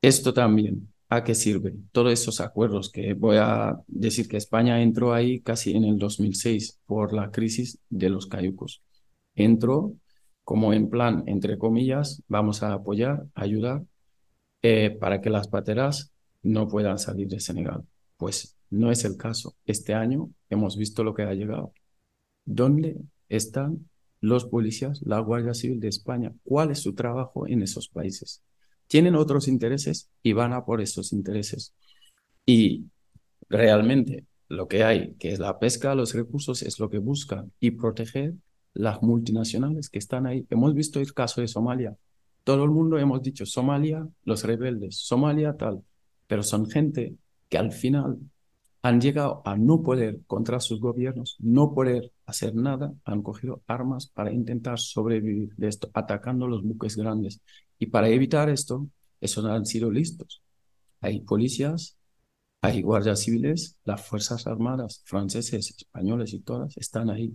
Esto también ¿A qué sirve? Todos esos acuerdos que voy a decir que España entró ahí casi en el 2006 por la crisis de los cayucos. Entró como en plan, entre comillas, vamos a apoyar, ayudar eh, para que las pateras no puedan salir de Senegal. Pues no es el caso. Este año hemos visto lo que ha llegado. ¿Dónde están los policías, la Guardia Civil de España? ¿Cuál es su trabajo en esos países? tienen otros intereses y van a por esos intereses. Y realmente lo que hay, que es la pesca, los recursos, es lo que buscan y proteger las multinacionales que están ahí. Hemos visto el caso de Somalia. Todo el mundo hemos dicho Somalia, los rebeldes, Somalia tal, pero son gente que al final han llegado a no poder contra sus gobiernos, no poder hacer nada, han cogido armas para intentar sobrevivir de esto, atacando los buques grandes. Y para evitar esto, eso han sido listos. Hay policías, hay guardias civiles, las fuerzas armadas franceses, españoles y todas están ahí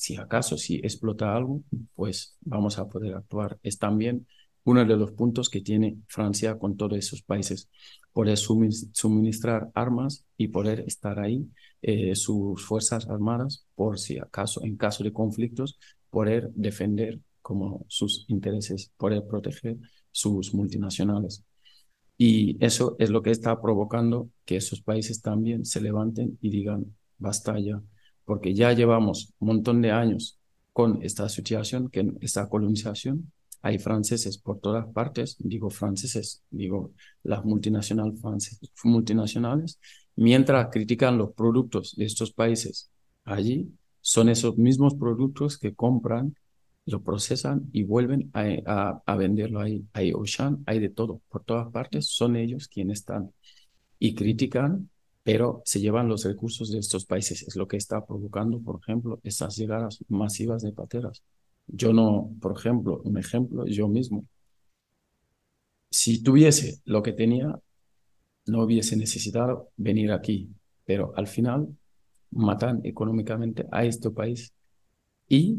si acaso, si explota algo, pues vamos a poder actuar. Es también uno de los puntos que tiene Francia con todos esos países, poder suministrar armas y poder estar ahí, eh, sus fuerzas armadas, por si acaso, en caso de conflictos, poder defender como sus intereses, poder proteger sus multinacionales. Y eso es lo que está provocando que esos países también se levanten y digan, basta ya, porque ya llevamos un montón de años con esta situación, que esta colonización, hay franceses por todas partes, digo franceses, digo las multinacionales, multinacionales, mientras critican los productos de estos países allí, son esos mismos productos que compran, lo procesan y vuelven a, a, venderlo ahí. Hay Ocean, hay de todo, por todas partes, son ellos quienes están y critican, pero se llevan los recursos de estos países. Es lo que está provocando, por ejemplo, esas llegadas masivas de pateras. Yo no, por ejemplo, un ejemplo, yo mismo, si tuviese lo que tenía, no hubiese necesitado venir aquí, pero al final matan económicamente a este país y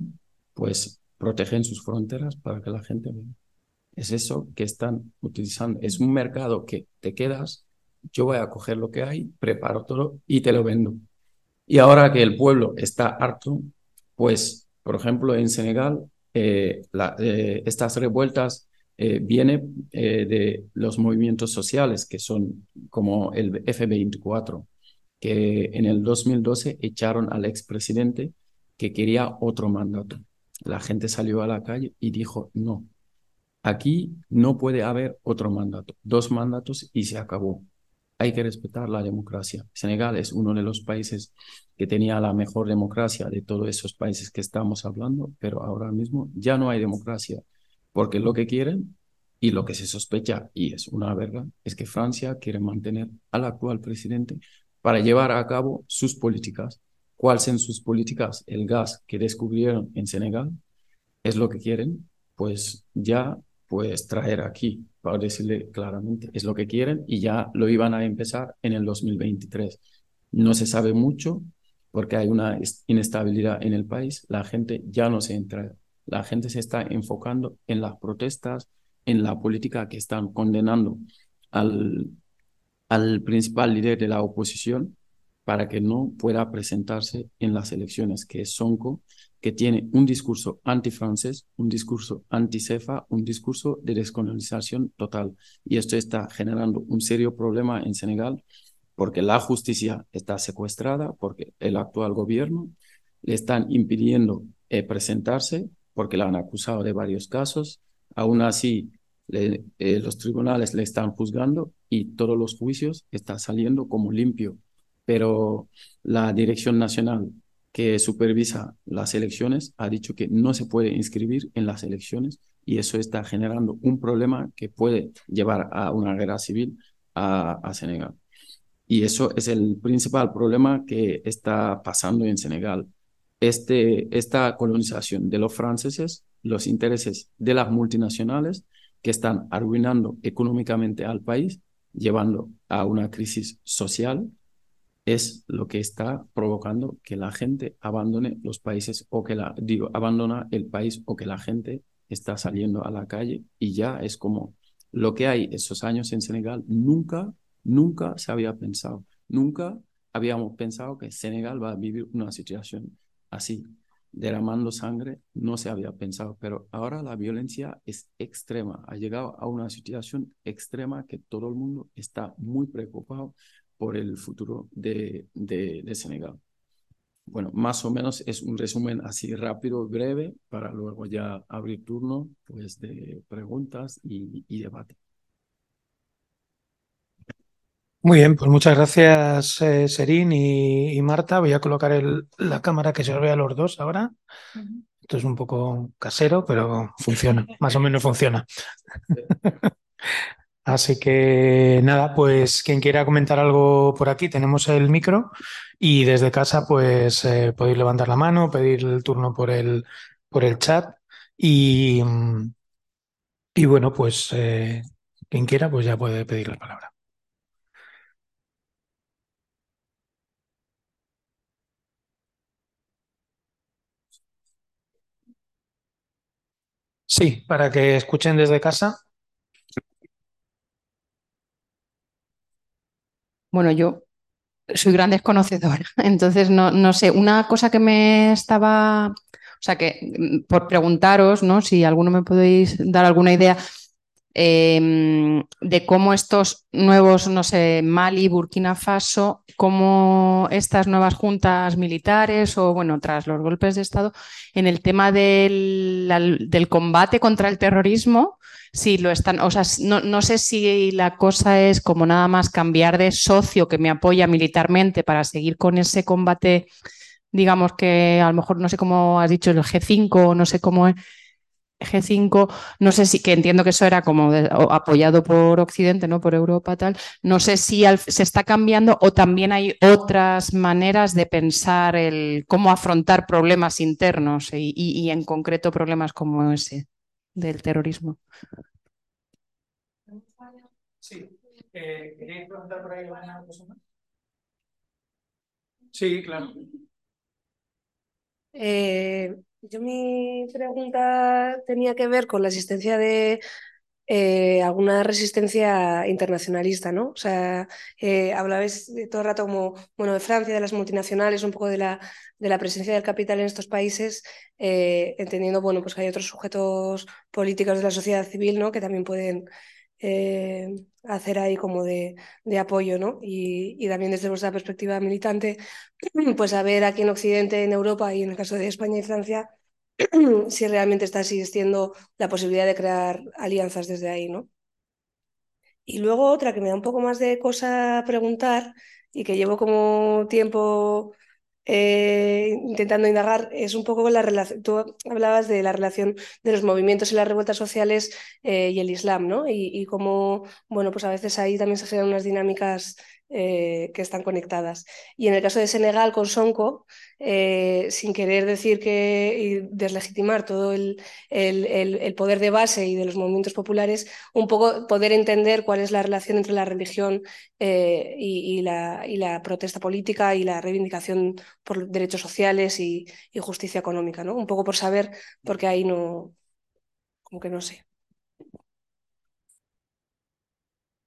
pues protegen sus fronteras para que la gente venga. Es eso que están utilizando. Es un mercado que te quedas, yo voy a coger lo que hay, preparo todo y te lo vendo. Y ahora que el pueblo está harto, pues por ejemplo, en Senegal, eh, eh, estas revueltas eh, vienen de los movimientos sociales, que son como el F-24, que en el 2012 echaron al expresidente que quería otro mandato. La gente salió a la calle y dijo, no, aquí no puede haber otro mandato, dos mandatos y se acabó hay que respetar la democracia. Senegal es uno de los países que tenía la mejor democracia de todos esos países que estamos hablando, pero ahora mismo ya no hay democracia, porque lo que quieren y lo que se sospecha, y es una verdad, es que Francia quiere mantener al actual presidente para llevar a cabo sus políticas. ¿Cuáles son sus políticas? El gas que descubrieron en Senegal es lo que quieren, pues ya pues traer aquí para decirle claramente, es lo que quieren y ya lo iban a empezar en el 2023. No se sabe mucho porque hay una inestabilidad en el país, la gente ya no se entra, la gente se está enfocando en las protestas, en la política que están condenando al, al principal líder de la oposición para que no pueda presentarse en las elecciones, que es Sonko, que tiene un discurso antifrancés, un discurso anti-CEFA, un discurso de descolonización total. Y esto está generando un serio problema en Senegal porque la justicia está secuestrada, porque el actual gobierno le están impidiendo eh, presentarse, porque la han acusado de varios casos. Aún así, eh, los tribunales le están juzgando y todos los juicios están saliendo como limpio. Pero la Dirección Nacional que supervisa las elecciones ha dicho que no se puede inscribir en las elecciones y eso está generando un problema que puede llevar a una guerra civil a, Senegal. Y eso es el principal problema que está pasando en Senegal. Este, esta colonización de los franceses, los intereses de las multinacionales que están arruinando económicamente al país, llevando a una crisis social es lo que está provocando que la gente abandone los países o que la, digo, abandona el país o que la gente está saliendo a la calle y ya es como lo que hay esos años en Senegal nunca, nunca se había pensado, nunca habíamos pensado que Senegal va a vivir una situación así, derramando sangre, no se había pensado, pero ahora la violencia es extrema, ha llegado a una situación extrema que todo el mundo está muy preocupado por el futuro de, de, Senegal. Bueno, más o menos es un resumen así rápido, breve, para luego ya abrir turno pues, de preguntas y, debate. Muy bien, pues muchas gracias, eh, Serín y, Marta. Voy a colocar el, la cámara que se os vea a los dos ahora. Esto es un poco casero, pero funciona, más o menos funciona. Así que nada, pues quien quiera comentar algo por aquí, tenemos el micro y desde casa pues eh, podéis levantar la mano, pedir el turno por el, por el chat y, y bueno, pues eh, quien quiera pues ya puede pedir la palabra. Sí, para que escuchen desde casa. Bueno, yo soy gran desconocedora, entonces no, no sé, una cosa que me estaba, o sea, que mm, por preguntaros, ¿no? Si alguno me podéis dar alguna idea eh, de cómo estos nuevos, no sé, Mali, Burkina Faso, cómo estas nuevas juntas militares o, bueno, tras los golpes de Estado, en el tema del, del combate contra el terrorismo, si lo están, o sea, no, no, sé si la cosa es como nada más cambiar de socio que me apoya militarmente para seguir con ese combate, digamos que a lo mejor no sé cómo has dicho el G5, no sé cómo es. G5, no sé si, que entiendo que eso era como apoyado por Occidente, ¿no? Por Europa, tal. No sé si se está cambiando o también hay otras maneras de pensar el cómo afrontar problemas internos y, y en concreto problemas como ese del terrorismo. Sí. Eh, ¿Queréis preguntar por ahí alguna cosa más? Sí, claro. Eh, yo mi pregunta tenía que ver con la existencia de eh, alguna resistencia internacionalista, ¿no? O sea, eh, hablabais todo el rato como, bueno, de Francia, de las multinacionales, un poco de la, de la presencia del capital en estos países, eh, entendiendo, bueno, pues que hay otros sujetos políticos de la sociedad civil, ¿no? Que también pueden eh, hacer ahí como de, de apoyo, ¿no? Y, también desde vuestra perspectiva militante, pues a ver aquí en Occidente, en Europa y en el caso de España y Francia, si realmente está existiendo la posibilidad de crear alianzas desde ahí, ¿no? Y luego otra que me da un poco más de cosa preguntar y que llevo como tiempo eh, intentando indagar es un poco la relación, tú hablabas de la relación de los movimientos y las revueltas sociales eh, y el Islam, ¿no? Y, y cómo, bueno, pues a veces ahí también se generan unas dinámicas eh, que están conectadas. Y en el caso de Senegal con Sonko, eh, sin querer decir que y deslegitimar todo el, el, el, poder de base y de los movimientos populares, un poco poder entender cuál es la relación entre la religión eh, y, y, la, y, la, protesta política y la reivindicación por derechos sociales y, y justicia económica, ¿no? Un poco por saber, porque ahí no, como que no sé.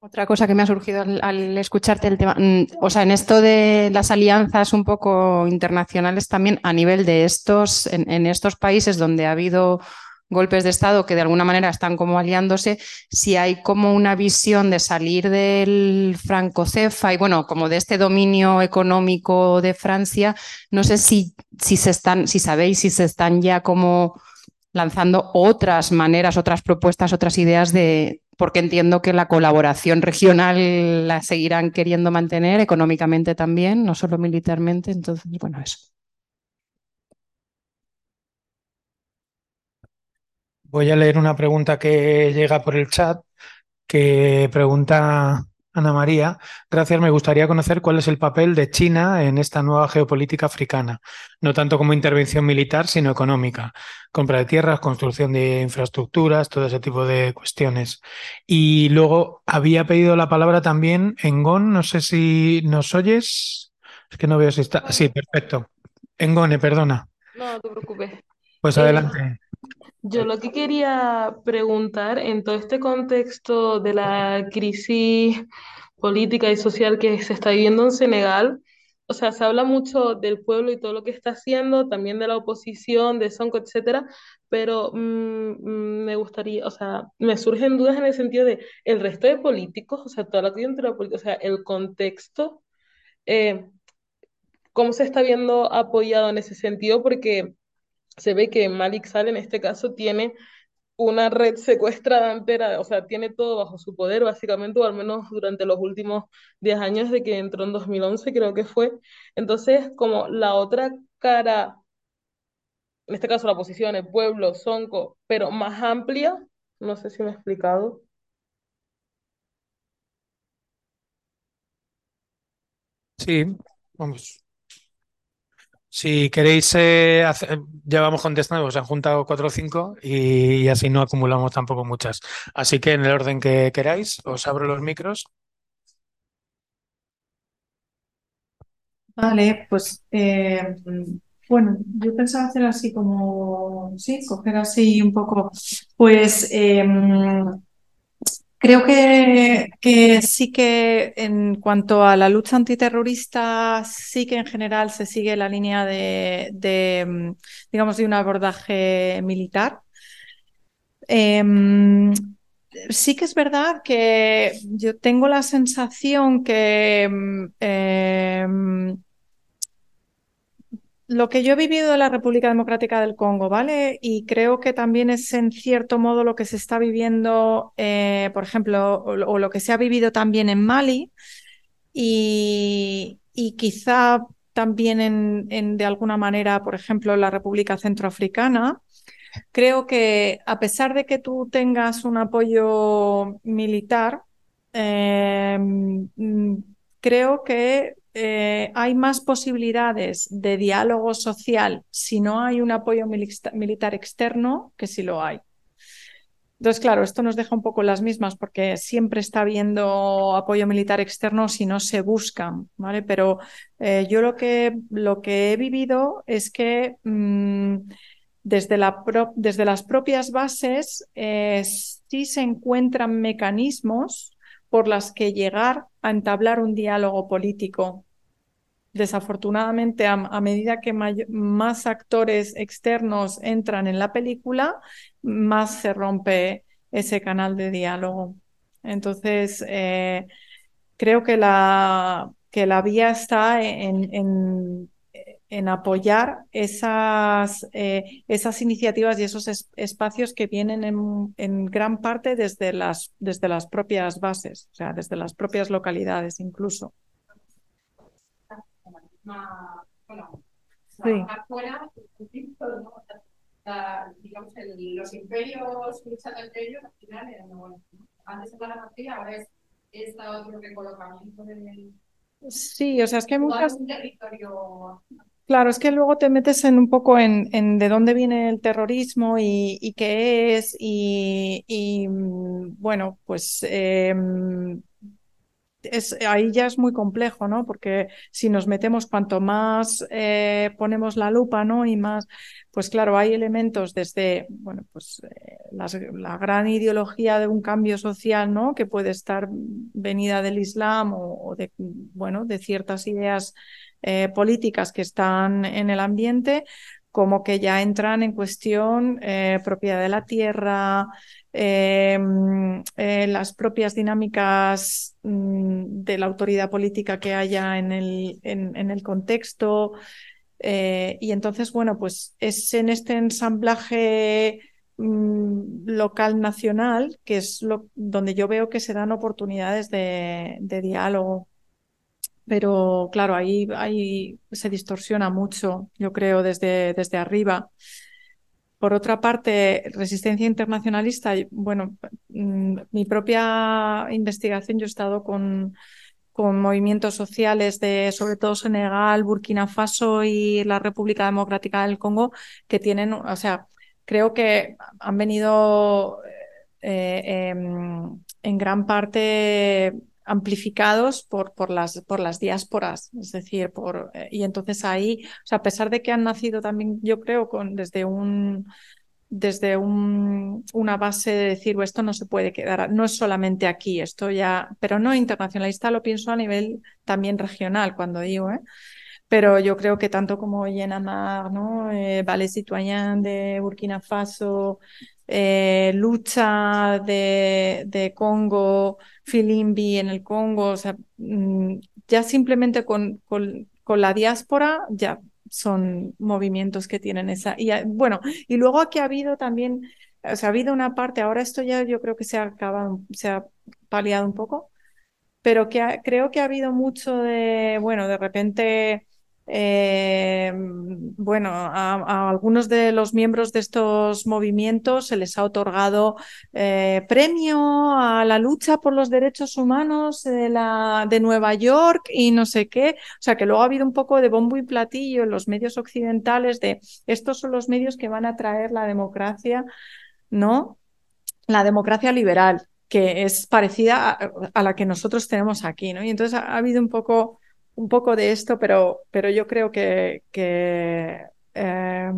Otra cosa que me ha surgido al, escucharte el tema, mm, o sea, en esto de las alianzas un poco internacionales también a nivel de estos, en, en, estos países donde ha habido golpes de Estado que de alguna manera están como aliándose, si hay como una visión de salir del francocefa y bueno, como de este dominio económico de Francia, no sé si, si se están, si sabéis si se están ya como lanzando otras maneras, otras propuestas, otras ideas de, porque entiendo que la colaboración regional la seguirán queriendo mantener económicamente también, no solo militarmente. Entonces, bueno, eso. Voy a leer una pregunta que llega por el chat, que pregunta Ana María, gracias. Me gustaría conocer cuál es el papel de China en esta nueva geopolítica africana, no tanto como intervención militar, sino económica. Compra de tierras, construcción de infraestructuras, todo ese tipo de cuestiones. Y luego había pedido la palabra también Engon, no sé si nos oyes. Es que no veo si está. Sí, perfecto. Engone, perdona. No, no te preocupes. Pues adelante. Yo lo que quería preguntar en todo este contexto de la crisis política y social que se está viviendo en Senegal, o sea, se habla mucho del pueblo y todo lo que está haciendo, también de la oposición, de Sonko, etcétera, pero mmm, me gustaría, o sea, me surgen dudas en el sentido de el resto de políticos, o sea, toda la coyuntura política, o sea, el contexto, eh, cómo se está viendo apoyado en ese sentido, porque se ve que Malik Sal en este caso tiene una red secuestrada entera, o sea, tiene todo bajo su poder, básicamente, o al menos durante los últimos 10 años de que entró en 2011, creo que fue. Entonces, como la otra cara en este caso la posición, el pueblo, Sonco, pero más amplia, no sé si me he explicado. Sí, vamos. Si queréis, eh, ya vamos contestando, os han juntado cuatro o cinco y, y así no acumulamos tampoco muchas. Así que en el orden que queráis, os abro los micros. Vale, pues eh, bueno, yo pensaba hacer así como, sí, coger así un poco, pues em, creo que, sí que en cuanto a la lucha antiterrorista, sí que en general se sigue la línea de, em, digamos, de un abordaje militar. Em, sí que es verdad que yo tengo la sensación que em, em, lo que yo he vivido en la República Democrática del Congo, ¿vale? Y creo que también es en cierto modo lo que se está viviendo, eh, por ejemplo, o, lo que se ha vivido también en Mali y, y quizá también en, en, de alguna manera, por ejemplo, en la República Centroafricana. Creo que a pesar de que tú tengas un apoyo militar, eh, creo que eh, hay más posibilidades de diálogo social si no hay un apoyo militar externo que si lo hay. Entonces, claro, esto nos deja un poco las mismas porque siempre está habiendo apoyo militar externo si no se buscan, ¿vale? Pero eh, yo lo que, lo que he vivido es que mmm, desde, la desde, las propias bases eh, sí se encuentran mecanismos por las que llegar a entablar un diálogo político. Desafortunadamente, a, medida que más actores externos entran en la película, más se rompe ese canal de diálogo. Entonces, eh, creo que la, que la vía está en, en apoyar esas, eh, esas iniciativas y esos es, espacios que vienen en, en, gran parte desde las, desde las propias bases, o sea, desde las propias localidades incluso. Sí. Digamos, el, los imperios luchando entre ellos, al final eran bueno, ¿no? Antes era la patria, ahora es este otro recolocamiento del. Sí, o sea, es que hay muchas. Un territorio Claro, es que luego te metes en un poco en, de dónde viene el terrorismo y, qué es, y, y, bueno, pues eh, es, ahí ya es muy complejo, ¿no? Porque si nos metemos cuanto más eh, ponemos la lupa, ¿no? Y más, pues claro, hay elementos desde, bueno, pues eh, la gran ideología de un cambio social, ¿no? Que puede estar venida del Islam o, o de, bueno, de ciertas ideas eh, políticas que están en el ambiente, como que ya entran en cuestión eh, propiedad de la tierra, eh, las propias dinámicas mm, de la autoridad política que haya en el, en, el contexto. y entonces, bueno, pues es en este ensamblaje mm, local nacional que es donde yo veo que se dan oportunidades de, de diálogo pero claro, ahí, ahí se distorsiona mucho, yo creo, desde, desde arriba. Por otra parte, resistencia internacionalista, bueno, mi propia investigación, yo he estado con, con movimientos sociales de sobre todo Senegal, Burkina Faso y la República Democrática del Congo, que tienen, o sea, creo que han venido eh, eh, en gran parte amplificados por, por, las, por las diásporas, es decir, por, y entonces ahí, o sea, a pesar de que han nacido también, yo creo, con, desde un desde un, una base de decir, esto no se puede quedar, no es solamente aquí, esto ya, pero no internacionalista, lo pienso a nivel también regional cuando digo, ¿eh? pero yo creo que tanto como Yenamar, ¿no? Eh, Vale Citoyen de Burkina Faso, eh, lucha de, Congo, Filimbi en el Congo, o sea, mmm, ya simplemente con, con, con, la diáspora ya son movimientos que tienen esa. Y bueno, y luego aquí ha habido también, o sea, ha habido una parte, ahora esto ya yo creo que se ha acabado, se ha paliado un poco, pero que ha, creo que ha habido mucho de, bueno, de repente eh, bueno, a, algunos de los miembros de estos movimientos se les ha otorgado eh, premio a la lucha por los derechos humanos de, Nueva York y no sé qué. O sea, que luego ha habido un poco de bombo y platillo en los medios occidentales de estos son los medios que van a traer la democracia, ¿no? La democracia liberal, que es parecida a, la que nosotros tenemos aquí, ¿no? Y entonces ha habido un poco un poco de esto, pero, pero yo creo que, eh,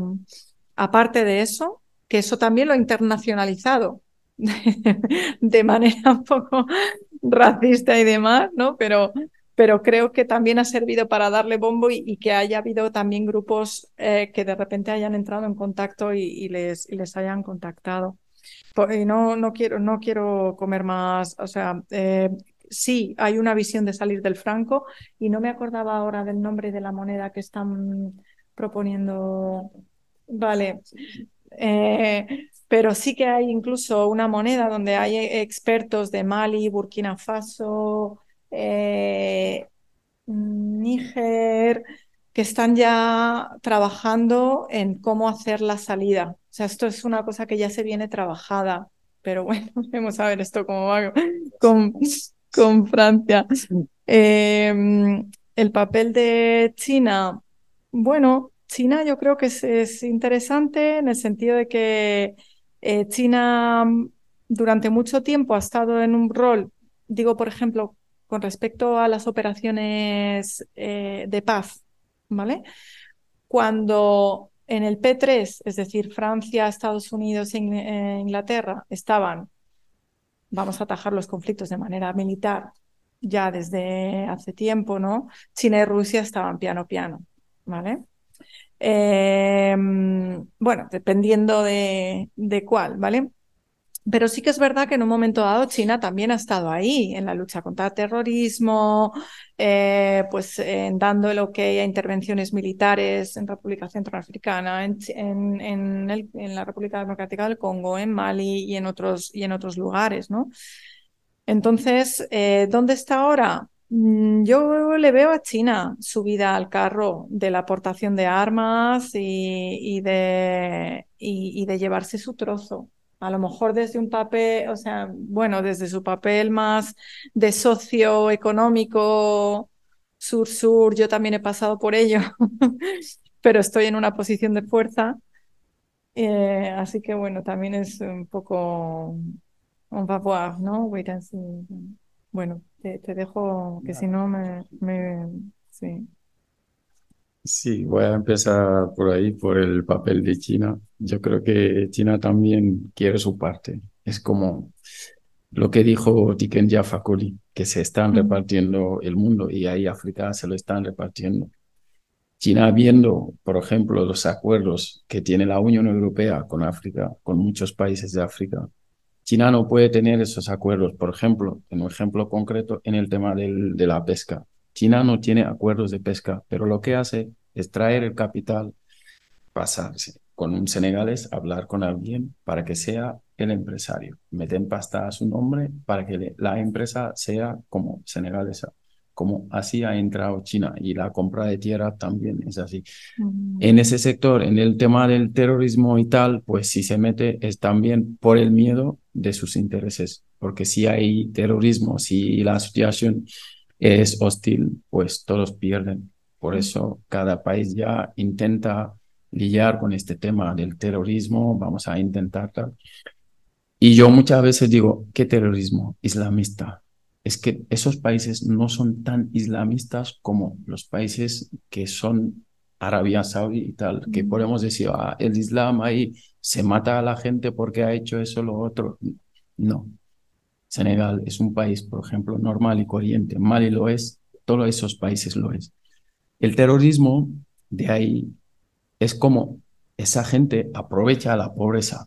aparte de eso, que eso también lo ha internacionalizado de manera un poco racista y demás, ¿no? Pero, pero creo que también ha servido para darle bombo y, que haya habido también grupos eh, que de repente hayan entrado en contacto y, les, les hayan contactado. Y no, no, quiero, no quiero comer más, o sea, eh, sí hay una visión de salir del franco y no me acordaba ahora del nombre de la moneda que están proponiendo. Vale. Eh, pero sí que hay incluso una moneda donde hay expertos de Mali, Burkina Faso, eh, Níger, que están ya trabajando en cómo hacer la salida. O sea, esto es una cosa que ya se viene trabajada, pero bueno, vamos a ver esto cómo va con, con Francia. Eh, el papel de China, bueno, China yo creo que es, es interesante en el sentido de que eh, China durante mucho tiempo ha estado en un rol, digo, por ejemplo, con respecto a las operaciones eh, de paz, ¿vale? Cuando en el P3, es decir, Francia, Estados Unidos e Inglaterra estaban vamos a atajar los conflictos de manera militar ya desde hace tiempo, ¿no? China y Rusia estaban piano piano, ¿vale? Eh, bueno, dependiendo de, de cuál, ¿vale? Pero sí que es verdad que en un momento dado China también ha estado ahí en la lucha contra el terrorismo, eh, pues en dando el ok a intervenciones militares en República Centroafricana, en, en, la República Democrática del Congo, en Mali y en otros, y en otros lugares, ¿no? Entonces, eh, ¿dónde está ahora? Mm, yo le veo a China subida al carro de la aportación de armas y, de, y de llevarse su trozo a lo mejor desde un papel, o sea, bueno, desde su papel más de socio económico sur-sur, yo también he pasado por ello, pero estoy en una posición de fuerza. Eh, así que bueno, también es un poco on va voir, ¿no? Wait and see. Bueno, te, te dejo que si no me, me sí. Sí, voy a empezar por ahí, por el papel de China. Yo creo que China también quiere su parte. Es como lo que dijo Tiken Fakoli, que se están repartiendo el mundo y ahí África se lo están repartiendo. China viendo, por ejemplo, los acuerdos que tiene la Unión Europea con África, con muchos países de África, China no puede tener esos acuerdos, por ejemplo, en un ejemplo concreto, en el tema del, de la pesca. China no tiene acuerdos de pesca, pero lo que hace es traer el capital, pasarse con un senegalés, hablar con alguien para que sea el empresario. Meten pasta a su nombre para que la empresa sea como senegalesa. Como así ha entrado China y la compra de tierra también es así. Mm. En ese sector, en el tema del terrorismo y tal, pues si se mete es también por el miedo de sus intereses, porque si hay terrorismo, si la situación es hostil, pues todos pierden. Por eso cada país ya intenta lidiar con este tema del terrorismo, vamos a intentar tal. Y yo muchas veces digo, ¿qué terrorismo? Islamista. Es que esos países no son tan islamistas como los países que son Arabia Saudí y tal, que podemos decir, ah, el Islam ahí se mata a la gente porque ha hecho eso o lo otro. No, Senegal es un país, por ejemplo, normal y corriente. Mali lo es, todos esos países lo es. El terrorismo de ahí es como esa gente aprovecha la pobreza.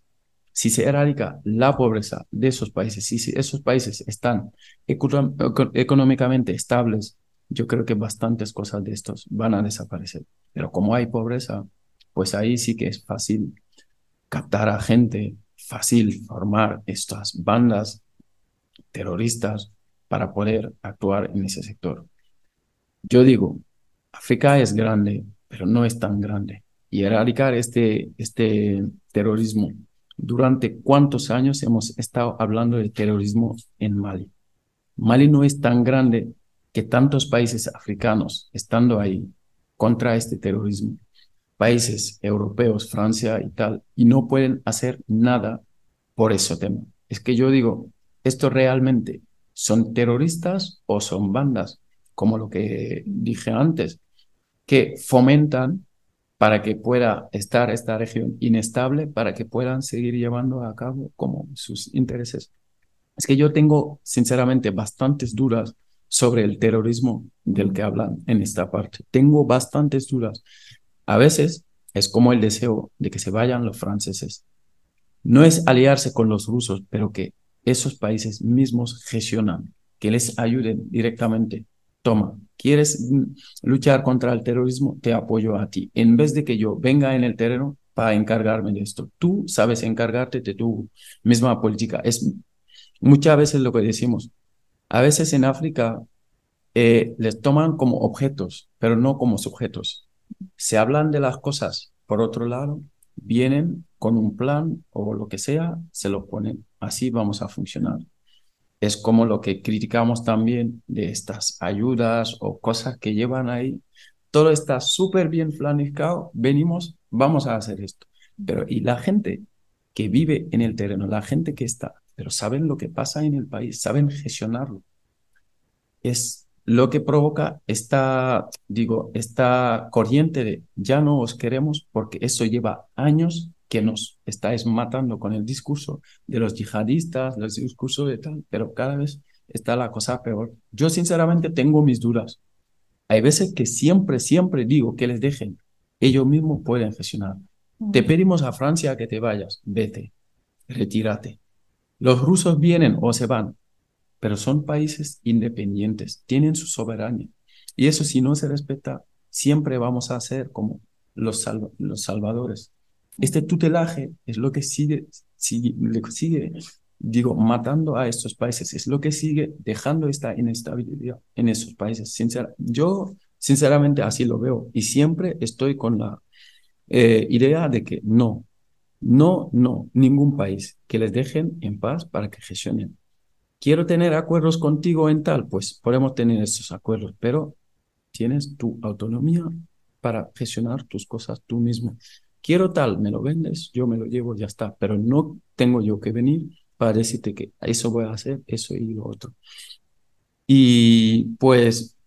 Si se erradica la pobreza de esos países, si esos países están económicamente estables, yo creo que bastantes cosas de estos van a desaparecer. Pero como hay pobreza, pues ahí sí que es fácil captar a gente, fácil formar estas bandas terroristas para poder actuar en ese sector. Yo digo, África es grande, pero no es tan grande. Y erradicar este, este terrorismo, ¿durante cuántos años hemos estado hablando de terrorismo en Mali? Mali no es tan grande que tantos países africanos estando ahí contra este terrorismo, países europeos, Francia y tal, y no pueden hacer nada por ese tema. Es que yo digo, ¿esto realmente son terroristas o son bandas? Como lo que dije antes, que fomentan para que pueda estar esta región inestable, para que puedan seguir llevando a cabo como sus intereses. Es que yo tengo, sinceramente, bastantes dudas sobre el terrorismo del que hablan en esta parte. Tengo bastantes dudas. A veces es como el deseo de que se vayan los franceses. No es aliarse con los rusos, pero que esos países mismos gestionan, que les ayuden directamente. Toma, ¿quieres luchar contra el terrorismo? Te apoyo a ti. En vez de que yo venga en el terreno para encargarme de esto, tú sabes encargarte de tu misma política. Es muchas veces lo que decimos. A veces en África eh, les toman como objetos, pero no como sujetos. Se hablan de las cosas, por otro lado, vienen con un plan o lo que sea, se lo ponen. Así vamos a funcionar. Es como lo que criticamos también de estas ayudas o cosas que llevan ahí. Todo está súper bien planificado, venimos, vamos a hacer esto. Pero y la gente que vive en el terreno, la gente que está, pero saben lo que pasa en el país, saben gestionarlo. Es lo que provoca esta, digo, esta corriente de ya no os queremos porque eso lleva años que nos estáis matando con el discurso de los yihadistas, el discurso de tal, pero cada vez está la cosa peor. Yo sinceramente tengo mis dudas. Hay veces que siempre, siempre digo que les dejen. Ellos mismos pueden gestionar. Te pedimos a Francia que te vayas, vete, retírate. Los rusos vienen o se van, pero son países independientes, tienen su soberanía. Y eso si no se respeta, siempre vamos a ser como los, los salvadores. Este tutelaje es lo que sigue, sigue, sigue, digo, matando a estos países, es lo que sigue dejando esta inestabilidad en esos países. yo, sinceramente, así lo veo y siempre estoy con la eh, idea de que no, no, no, ningún país que les dejen en paz para que gestionen quiero tener acuerdos contigo en tal, pues podemos tener esos acuerdos, pero tienes tu autonomía para gestionar tus cosas tú mismo. Quiero tal, me lo vendes, yo me lo llevo, ya está, pero no tengo yo que venir para decirte que eso voy a hacer, eso y lo otro. Y pues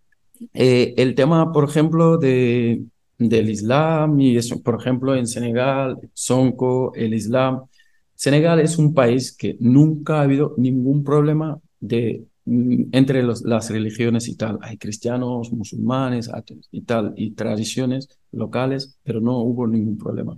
eh, el tema, por ejemplo, de, del Islam y eso, por ejemplo, en Senegal, Sonko, el Islam, Senegal es un país que nunca ha habido ningún problema de, mm, entre las religiones y tal. Hay cristianos, musulmanes y tal, y tradiciones locales, pero no hubo ningún problema.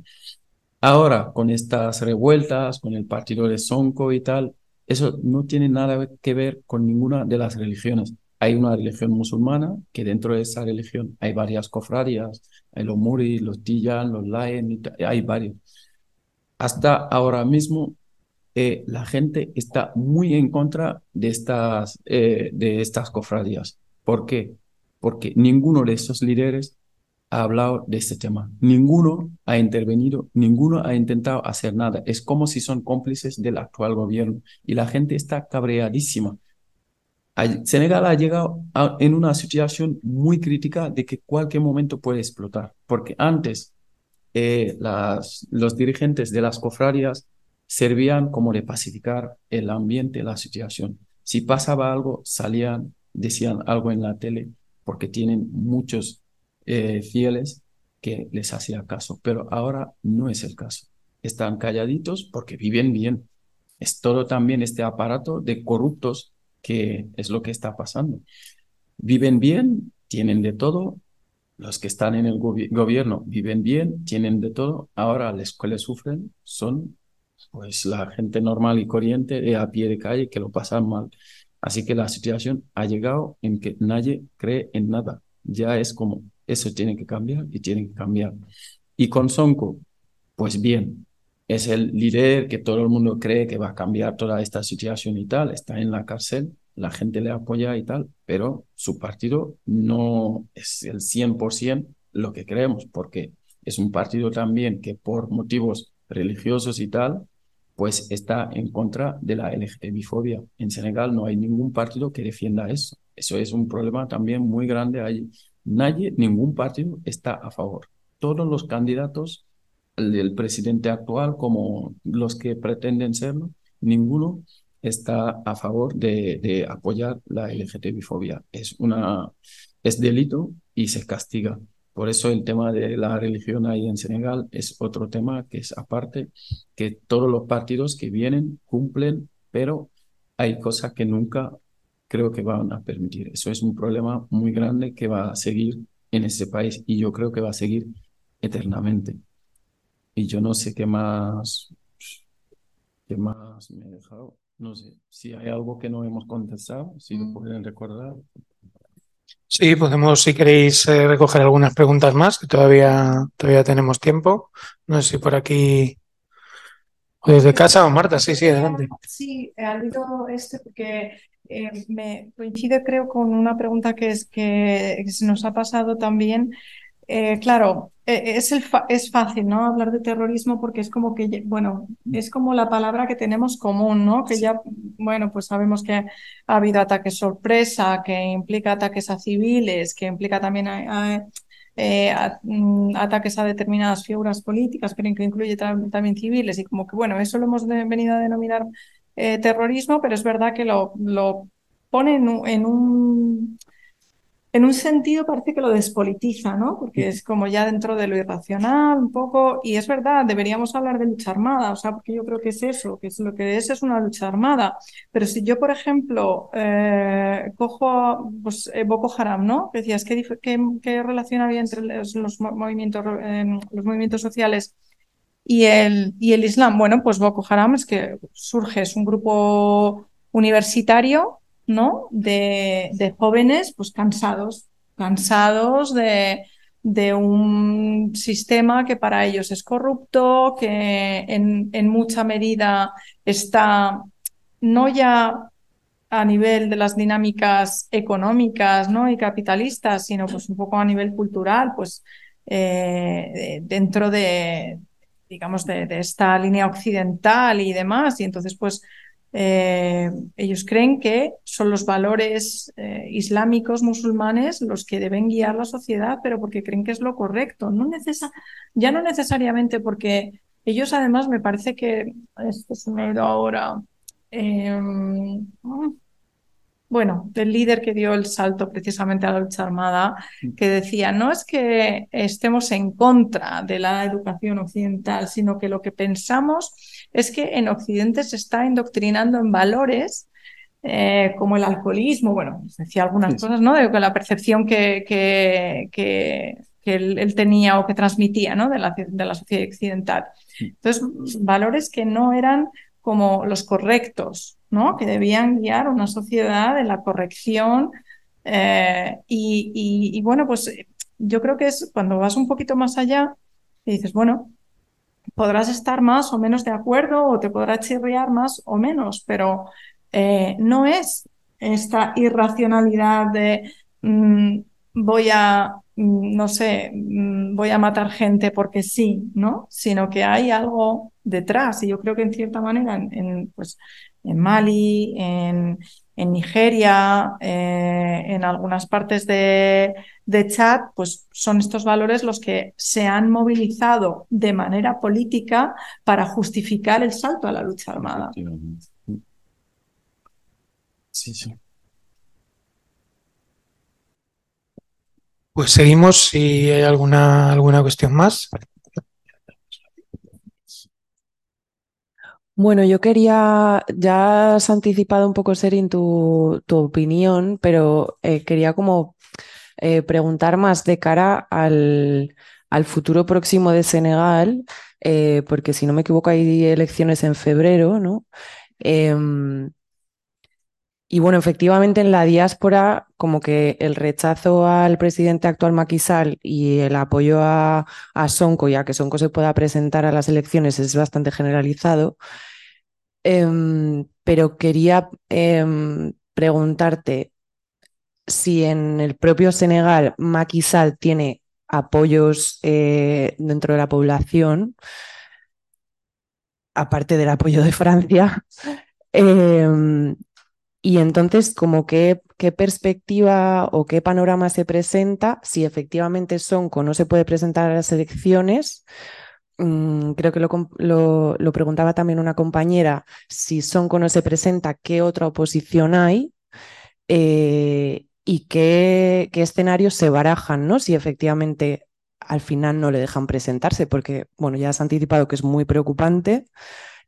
Ahora, con estas revueltas, con el partido de Sonko y tal, eso no tiene nada que ver con ninguna de las religiones. Hay una religión musulmana que dentro de esa religión hay varias cofradías, hay los muris, los tijan, los laen, hay varios hasta ahora mismo eh, la gente está muy en contra de estas, eh, de estas cofradías. ¿Por qué? Porque ninguno de esos líderes ha hablado de este tema. Ninguno ha intervenido, ninguno ha intentado hacer nada. Es como si son cómplices del actual gobierno y la gente está cabreadísima. Senegal ha llegado en una situación muy crítica de que cualquier momento puede explotar, porque antes eh, los dirigentes de las cofradías servían como de pacificar el ambiente, la situación. Si pasaba algo, salían, decían algo en la tele, porque tienen muchos eh, fieles que les hacía caso. Pero ahora no es el caso. Están calladitos porque viven bien. Es todo también este aparato de corruptos que es lo que está pasando. Viven bien, tienen de todo, los que están en el gobierno viven bien, tienen de todo, ahora que le sufren son pues la gente normal y corriente de a pie de calle que lo pasan mal. Así que la situación ha llegado en que nadie cree en nada. Ya es como, eso tiene que cambiar y tiene que cambiar. Y con Sonko, pues bien, es el líder que todo el mundo cree que va a cambiar toda esta situación y tal, está en la cárcel, la gente le apoya y tal, pero su partido no es el 100% lo que creemos, porque es un partido también que por motivos religiosos y tal, pues está en contra de la LGTBI-fobia. En Senegal no hay ningún partido que defienda eso. Eso es un problema también muy grande allí. Nadie, ningún partido está a favor. Todos los candidatos, el presidente actual como los que pretenden serlo, ninguno está a favor de, de apoyar la LGTBI-fobia. Es, una, es delito y se castiga. Por eso el tema de la religión ahí en Senegal es otro tema que es aparte, que todos los partidos que vienen cumplen, pero hay cosas que nunca creo que van a permitir. Eso es un problema muy grande que va a seguir en ese país y yo creo que va a seguir eternamente. Y yo no sé qué más, qué más me he dejado. No sé si hay algo que no hemos contestado, si lo pueden recordar. Sí, podemos, si queréis, eh, recoger algunas preguntas más, que todavía, todavía tenemos tiempo. No sé si por aquí, o desde casa o Marta, sí, sí, adelante. Sí, he habido este porque eh, me coincide, creo, con una pregunta que es que se nos ha pasado también. Eh, claro, es, el es fácil, ¿no? Hablar de terrorismo porque es como que, bueno, es como la palabra que tenemos común, ¿no? Que ya, bueno, pues sabemos que ha habido ataques sorpresa, que implica ataques a civiles, que implica también mm, ataques a determinadas figuras políticas, pero que incluye también civiles y como que, bueno, eso lo hemos venido a denominar terrorismo, pero es verdad que lo, lo pone en un en un sentido parece que lo despolitiza, ¿no? Porque es como ya dentro de lo irracional un poco, y es verdad, deberíamos hablar de lucha armada, o sea, porque yo creo que es eso, que es lo que es es una lucha armada. Pero si yo, por ejemplo, eh, cojo pues, eh, Boko Haram, ¿no? Decías, ¿qué, qué, relación había entre los, movimientos, em, los movimientos sociales y el, y el Islam? Bueno, pues Boko Haram es que surge, es un grupo universitario ¿no? De, jóvenes pues cansados, cansados de, de, un sistema que para ellos es corrupto, que en, en, mucha medida está no ya a nivel de las dinámicas económicas ¿no? y capitalistas, sino pues un poco a nivel cultural, pues eh, dentro de digamos de, de, esta línea occidental y demás, y entonces pues eh, ellos creen que son los valores eh, islámicos musulmanes los que deben guiar la sociedad, pero porque creen que es lo correcto. No ya no necesariamente porque ellos además me parece que esto se me ha ido ahora. Em, bueno, del líder que dio el salto precisamente a la lucha armada, que decía, no es que estemos en contra de la educación occidental, sino que lo que pensamos es que en Occidente se está indoctrinando en valores eh, como el alcoholismo, bueno, decía algunas cosas, ¿no? De la percepción que, que, que, él, tenía o que transmitía, ¿no? De la, de la sociedad occidental. Entonces, valores que no eran como los correctos, ¿no? que debían guiar una sociedad en la corrección. Eh, y, bueno, pues yo creo que es cuando vas un poquito más allá y dices, bueno, podrás estar más o menos de acuerdo o te podrá chirriar más o menos, pero eh, no es esta irracionalidad de mm, voy a, mm, no sé, mm, voy a matar gente porque sí, ¿no? Sino que hay algo detrás. Y yo creo que en cierta manera en, pues, en Mali, en, en Nigeria, eh, en algunas partes de, de Chad, pues son estos valores los que se han movilizado de manera política para justificar el salto a la lucha armada. Sí, sí. Pues seguimos si hay alguna, alguna cuestión más. Bueno, yo quería, ya has anticipado un poco, Serin, tu, tu opinión, pero eh, quería como eh, preguntar más de cara al, al, futuro próximo de Senegal, eh, porque si no me equivoco hay elecciones en febrero, ¿no? Y bueno, efectivamente en la diáspora, como que el rechazo al presidente actual Maquisal y el apoyo a, Sonko, ya que Sonko se pueda presentar a las elecciones, es bastante generalizado. Em, pero quería em, preguntarte si en el propio Senegal Macky Sall tiene apoyos eh, dentro de la población, aparte del apoyo de Francia. Em, y entonces, qué, perspectiva o qué panorama se presenta si efectivamente Sonco no se puede presentar a las elecciones. Mm, creo que lo, lo, preguntaba también una compañera, si Sonco no se presenta, ¿qué otra oposición hay? Eh, y qué, qué, escenarios se barajan, ¿no? Si efectivamente al final no le dejan presentarse, porque, bueno, ya has anticipado que es muy preocupante,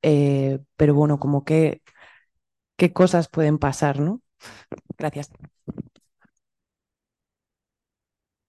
eh, pero bueno, como que qué cosas pueden pasar, ¿no? Gracias.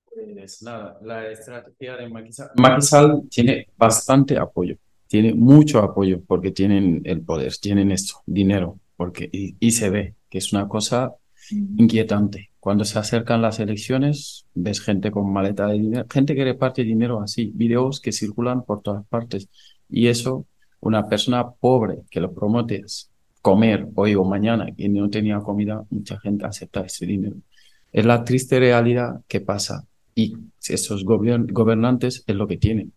Pues nada, la estrategia de Maquisal tiene bastante apoyo, tiene mucho apoyo porque tienen el poder, tienen esto, dinero, porque y, se ve que es una cosa inquietante. Cuando se acercan las elecciones, ves gente con maleta de dinero, gente que reparte dinero así, videos que circulan por todas partes. Y eso, una persona pobre que lo promotes comer hoy o mañana y no tenía comida, mucha gente acepta ese dinero. Es la triste realidad que pasa y esos gobernantes es lo que tienen.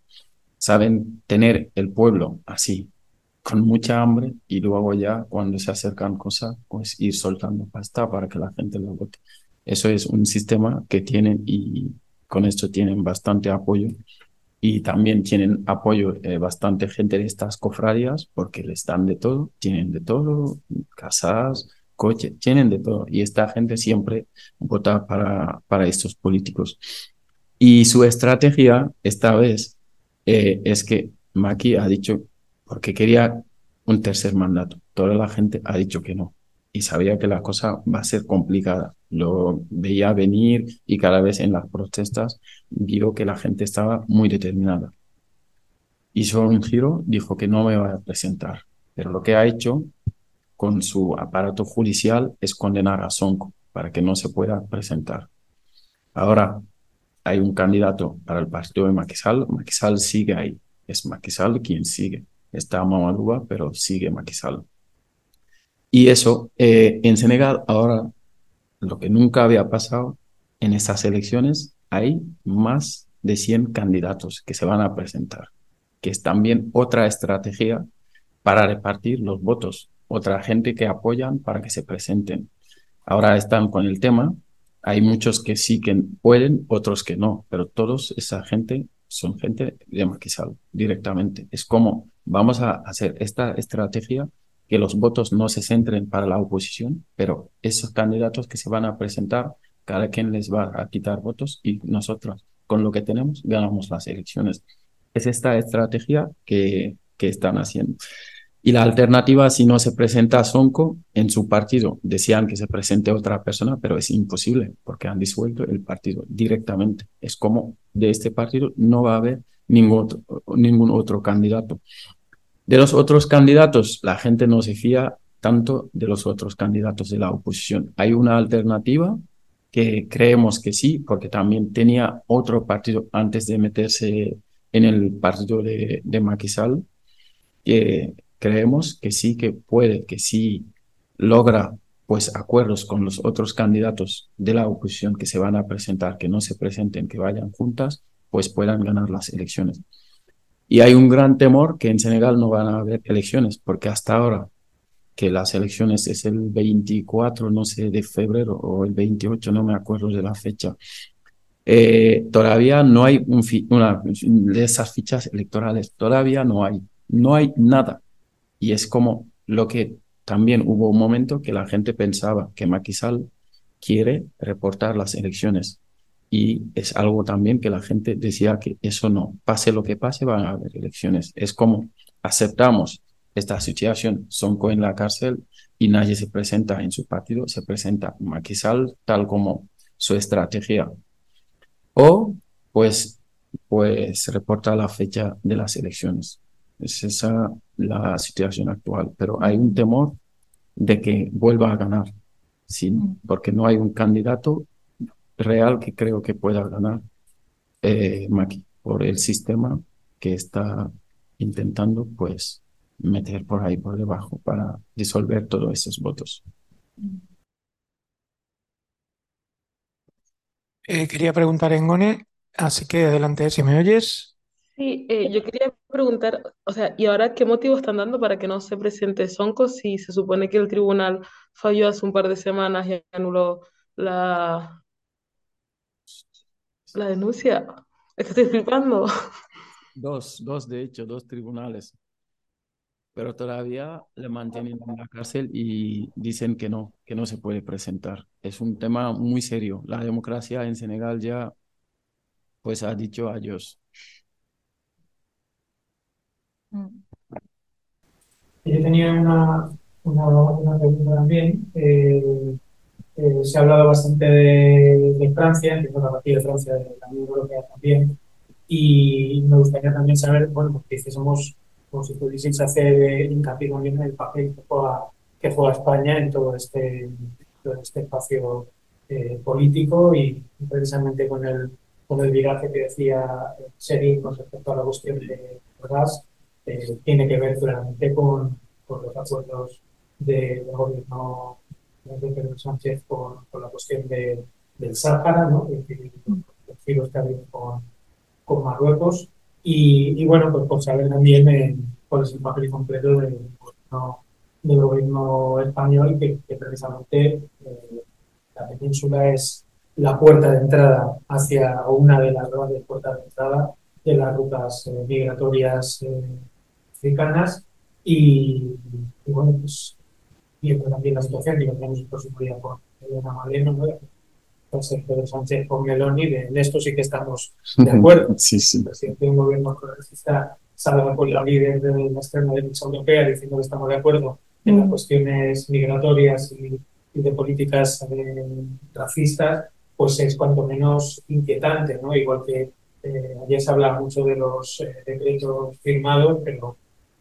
Saben tener el pueblo así, con mucha hambre y luego ya cuando se acercan cosas, pues ir soltando pasta para que la gente lo vote. Eso es un sistema que tienen y con esto tienen bastante apoyo y también tienen apoyo eh, bastante gente de estas cofradías porque les dan de todo, tienen de todo, casas, coches, tienen de todo y esta gente siempre vota para, para estos políticos. Y su estrategia esta vez eh, es que Maki ha dicho, porque quería un tercer mandato, toda la gente ha dicho que no y sabía que la cosa va a ser complicada. Lo veía venir y cada vez en las protestas vio que la gente estaba muy determinada. Hizo un giro, dijo que no me va a presentar, pero lo que ha hecho con su aparato judicial es condenar a Sonko para que no se pueda presentar. Ahora hay un candidato para el partido de Maquisal, Maquisal sigue ahí, es Maquisal quien sigue. Está Mamaluba, pero sigue Maquisal. Y eso, eh, en Senegal, ahora, lo que nunca había pasado, en estas elecciones hay más de 100 candidatos que se van a presentar, que es también otra estrategia para repartir los votos, otra gente que apoyan para que se presenten. Ahora están con el tema, hay muchos que sí que pueden, otros que no, pero todos esa gente son gente de Maquisal directamente. Es como vamos a hacer esta estrategia que los votos no se centren para la oposición, pero esos candidatos que se van a presentar, cada quien les va a quitar votos y nosotros, con lo que tenemos, ganamos las elecciones. Es esta estrategia que, que están haciendo. Y la alternativa, si no se presenta Sonko en su partido, decían que se presente otra persona, pero es imposible porque han disuelto el partido directamente. Es como de este partido no va a haber ningún otro candidato. De los otros candidatos, la gente no se fía tanto de los otros candidatos de la oposición. Hay una alternativa que creemos que sí, porque también tenía otro partido antes de meterse en el partido de, de Maquisal, que creemos que sí que puede, que sí logra pues acuerdos con los otros candidatos de la oposición que se van a presentar, que no se presenten, que vayan juntas, pues puedan ganar las elecciones. Y hay un gran temor que en Senegal no van a haber elecciones, porque hasta ahora, que las elecciones es el 24, no sé, de febrero o el 28, no me acuerdo de la fecha, eh, todavía no hay una de esas fichas electorales, todavía no hay, no hay nada. Y es como lo que también hubo un momento que la gente pensaba que Maquisal quiere reportar las elecciones y es algo también que la gente decía que eso no, pase lo que pase, van a haber elecciones. Es como aceptamos esta situación, Sonko en la cárcel y nadie se presenta en su partido, se presenta Maquisal tal como su estrategia. O pues, pues reporta la fecha de las elecciones. Es esa la situación actual, pero hay un temor de que vuelva a ganar, ¿sí? Mm. porque no hay un candidato real que creo que pueda ganar eh, Maki por el sistema que está intentando pues meter por ahí por debajo para disolver todos esos votos. Eh, quería preguntar en Gone, así que adelante si me oyes. Sí, eh, yo quería preguntar, o sea, ¿y ahora qué motivo están dando para que no se presente Sonco si se supone que el tribunal falló hace un par de semanas y anuló la, la denuncia? Estoy flipando. Dos, dos de hecho, dos tribunales. Pero todavía le mantienen en la cárcel y dicen que no, que no se puede presentar. Es un tema muy serio. La democracia en Senegal ya pues ha dicho adiós. Yo tenía una, una, una pregunta también. Eh, eh, se ha hablado bastante de, de Francia, entiendo la partida de Francia, de la Unión Europea también, y me gustaría también saber, bueno, porque hiciésemos, como si pudieseis hacer hincapié también en el papel que juega, que juega España en todo este, todo este espacio eh, político y precisamente con el, con el viraje que decía Seri con respecto a la cuestión de gas, eh, tiene que ver claramente con, con los acuerdos de- del gobierno de Pedro Sánchez con, la cuestión de, del Sáhara, ¿no? Los giros que ha habido con, con Marruecos. Y, y bueno, pues por saber también eh, cuál es el papel completo del gobierno, del gobierno español, que, que precisamente eh, la península es la puerta de entrada hacia, una de las grandes puertas de entrada de las rutas eh, migratorias eh, africanas. Y, y bueno, pues viendo también la situación que tenemos el próximo día con Elena Maleno, ¿no? El Pedro Sánchez con Meloni, de, en esto sí que estamos de acuerdo. Sí, sí. El presidente de un gobierno progresista salga con la líder de la extrema derecha europea diciendo que estamos de acuerdo en las cuestiones migratorias y, y de políticas eh, racistas, pues es cuanto menos inquietante, ¿no? Igual que eh, ayer se hablaba mucho de los eh, decretos firmados, pero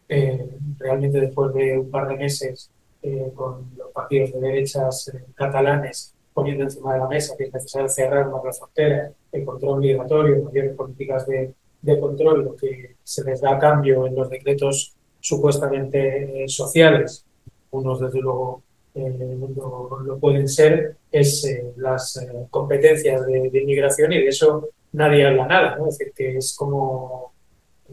eh, realmente después de un par de meses eh, con los partidos de derechas eh, catalanes poniendo encima de la mesa que es necesario cerrar más las fronteras, el control migratorio, mayores políticas de, de control, lo que se les da a cambio en los decretos supuestamente eh, sociales, unos desde luego eh, lo, pueden ser, es eh, las competencias de, inmigración y de eso nadie habla nada. Es decir, que es como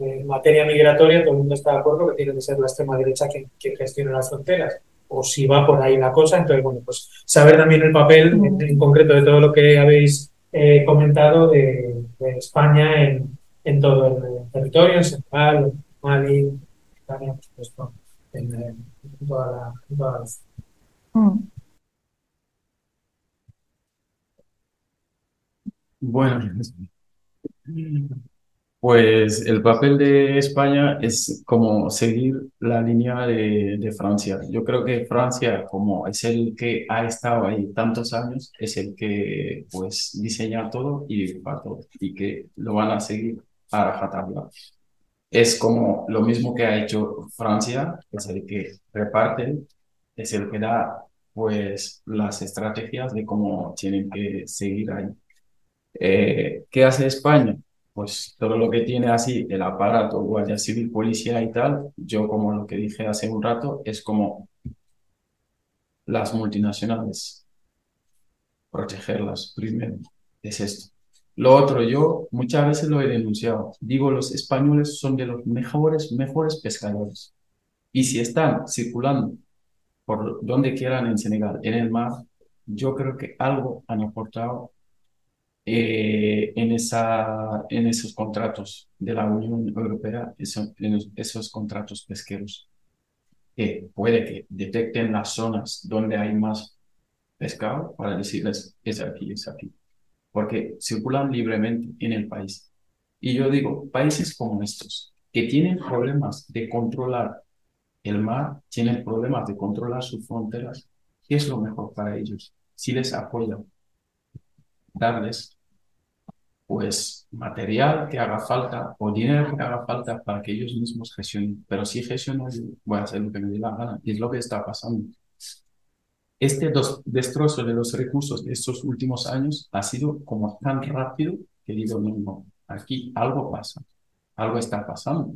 en materia migratoria todo el mundo está de acuerdo que tiene que ser la extrema derecha quien gestione las fronteras, o si va por ahí la cosa, entonces, bueno, pues saber también el papel en, en concreto de todo lo que habéis eh, comentado de, de España en, en todo el territorio, en Senegal, en Mali, en Italia, por supuesto, en, en toda la, en toda la Bueno, pues el papel de España es como seguir la línea de, de Francia. Yo creo que Francia, como es el que ha estado ahí tantos años, es el que pues diseña todo y dibuja todo y que lo van a seguir a rajatabla. Es como lo mismo que ha hecho Francia, es el que reparte, es el que da pues las estrategias de cómo tienen que seguir ahí. Eh, ¿qué hace España? Pues todo lo que tiene así el aparato, Guardia Civil, Policía y tal, yo como lo que dije hace un rato, es como las multinacionales, protegerlas primero, es esto. Lo otro, yo muchas veces lo he denunciado, digo, los españoles son de los mejores, mejores pescadores. Y si están circulando por donde quieran en Senegal, en el mar, yo creo que algo han aportado eh, en, esa, en esos contratos de la Unión Europea, eso- en esos contratos pesqueros, que puede que detecten las zonas donde hay más pescado para decirles, es aquí, es aquí, porque circulan libremente en el país. Y yo digo, países como estos, que tienen problemas de controlar el mar, tienen problemas de controlar sus fronteras, ¿qué es lo mejor para ellos? Si les apoyan, darles pues material que haga falta o dinero que haga falta para que ellos mismos gestionen. Pero si gestionan, voy a hacer lo que me dé la gana. Y es lo que está pasando. Este dos- destrozo de los recursos de estos últimos años ha sido como tan rápido que digo, no, aquí algo pasa, algo está pasando.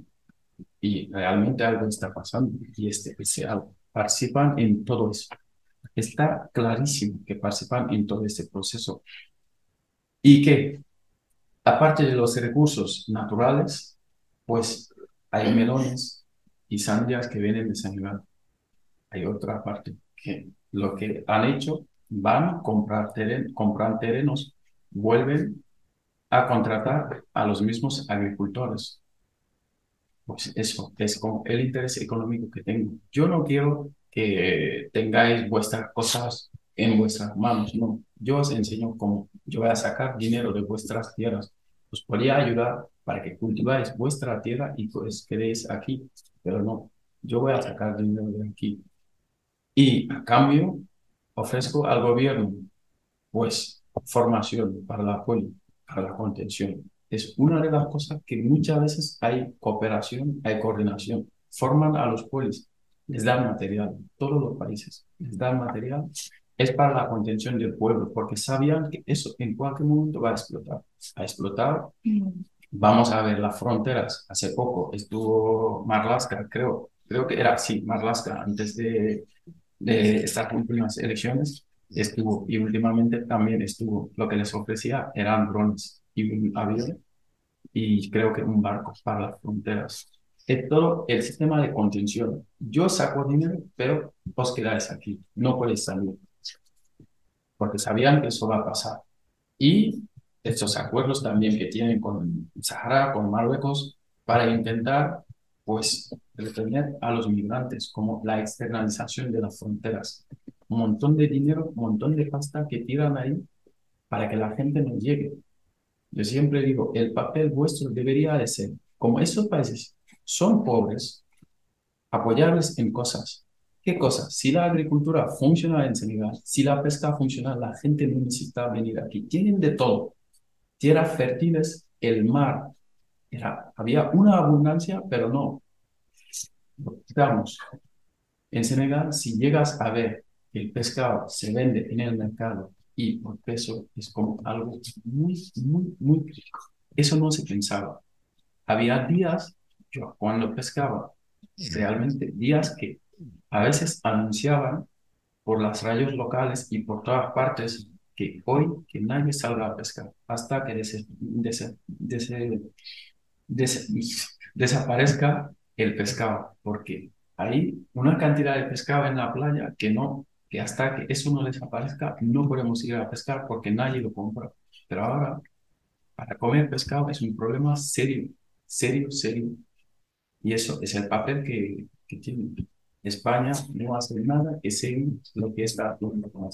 Y realmente algo está pasando. Y este, ese algo participan en todo eso. Está clarísimo que participan en todo este proceso Y que, aparte de los recursos naturales, pues hay melones y sandías que vienen de Senegal. Hay otra parte que lo que han hecho, van a comprar, terrenos, vuelven a contratar a los mismos agricultores. Pues eso es como el interés económico que tengo. Yo no quiero que tengáis vuestras cosas en vuestras manos, no. Yo os enseño cómo. Yo voy a sacar dinero de vuestras tierras. Os podría ayudar para que cultiváis vuestra tierra y pues quedéis aquí, pero no. Yo voy a sacar dinero de aquí. Y a cambio, ofrezco al gobierno, pues, formación para la apoyo, para la contención. Es una de las cosas que muchas veces hay cooperación, hay coordinación. Forman a los pueblos, les dan material, todos los países les dan material. Es para la contención del pueblo, porque sabían que eso en cualquier momento va a explotar. A explotar, vamos a ver las fronteras. Hace poco estuvo Marlaska, creo, creo que era así, Marlaska, antes de, de estas últimas elecciones, estuvo y últimamente también estuvo. Lo que les ofrecía eran drones y un avión y creo que un barco para las fronteras. Es todo el sistema de contención. Yo saco dinero, pero vos quedáis aquí, no podéis salir. Porque sabían que eso va a pasar. Y estos acuerdos también que tienen con Sahara, con Marruecos, para intentar pues retener a los migrantes, como la externalización de las fronteras. Un montón de dinero, un montón de pasta que tiran ahí para que la gente no llegue. Yo siempre digo, el papel vuestro debería de ser, como esos países son pobres, apoyarles en cosas. ¿Qué cosas? Si la agricultura funciona en Senegal, si la pesca funciona, la gente no necesita venir aquí. Tienen de todo. Tierras fértiles, el mar, era, había una abundancia, pero no. Digamos, en Senegal, si llegas a ver que el pescado se vende en el mercado y por peso es como algo muy, muy, muy crítico. Eso no se pensaba. Había días, yo cuando pescaba, realmente días que a veces anunciaban por las radios locales y por todas partes que hoy que nadie salga a pescar hasta que des desaparezca el pescado, porque hay una cantidad de pescado en la playa que no, que hasta que eso no desaparezca no podemos ir a pescar porque nadie lo compra. Pero ahora, para comer pescado es un problema serio, serio, serio. Y eso es el papel que, que tiene. España no hace nada que seguir lo que está haciendo con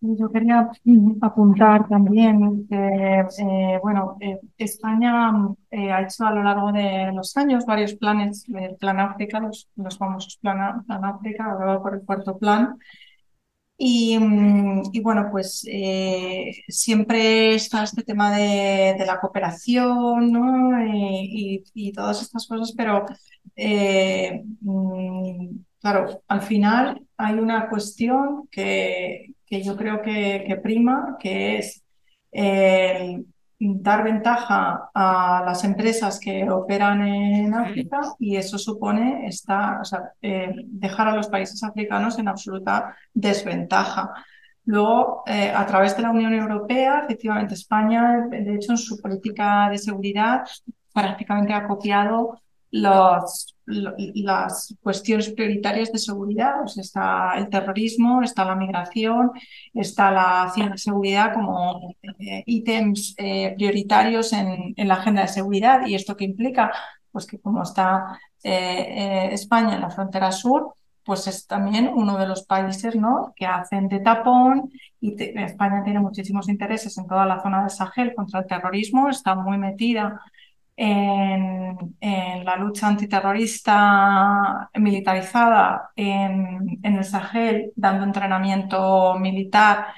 yo quería mm, apuntar también que, eh, bueno, eh, España eh, ha hecho a lo largo de los años varios planes, el Plan África, los, los famosos Plan, plan África, ahora por el cuarto plan. Y, mm, y bueno, pues siempre está este tema de, de la cooperación ¿no? y, y, todas estas cosas, pero mm, claro, al final hay una cuestión que, que yo creo que, prima, que es eh, dar ventaja a las empresas que operan en África y eso supone estar, eh, dejar a los países africanos en absoluta desventaja. Luego, eh, a través de la Unión Europea, efectivamente España, de hecho, en su política de seguridad prácticamente ha copiado los, las cuestiones prioritarias de seguridad. está el terrorismo, está la migración, está la ciberseguridad como eh, ítems eh, prioritarios en, la agenda de seguridad. ¿Y esto qué implica? Pues que como está eh, España en la frontera sur, pues es también uno de los países ¿no? que hacen de tapón y España tiene muchísimos intereses en toda la zona de Sahel contra el terrorismo, está muy metida en, la lucha antiterrorista militarizada en, el Sahel, dando entrenamiento militar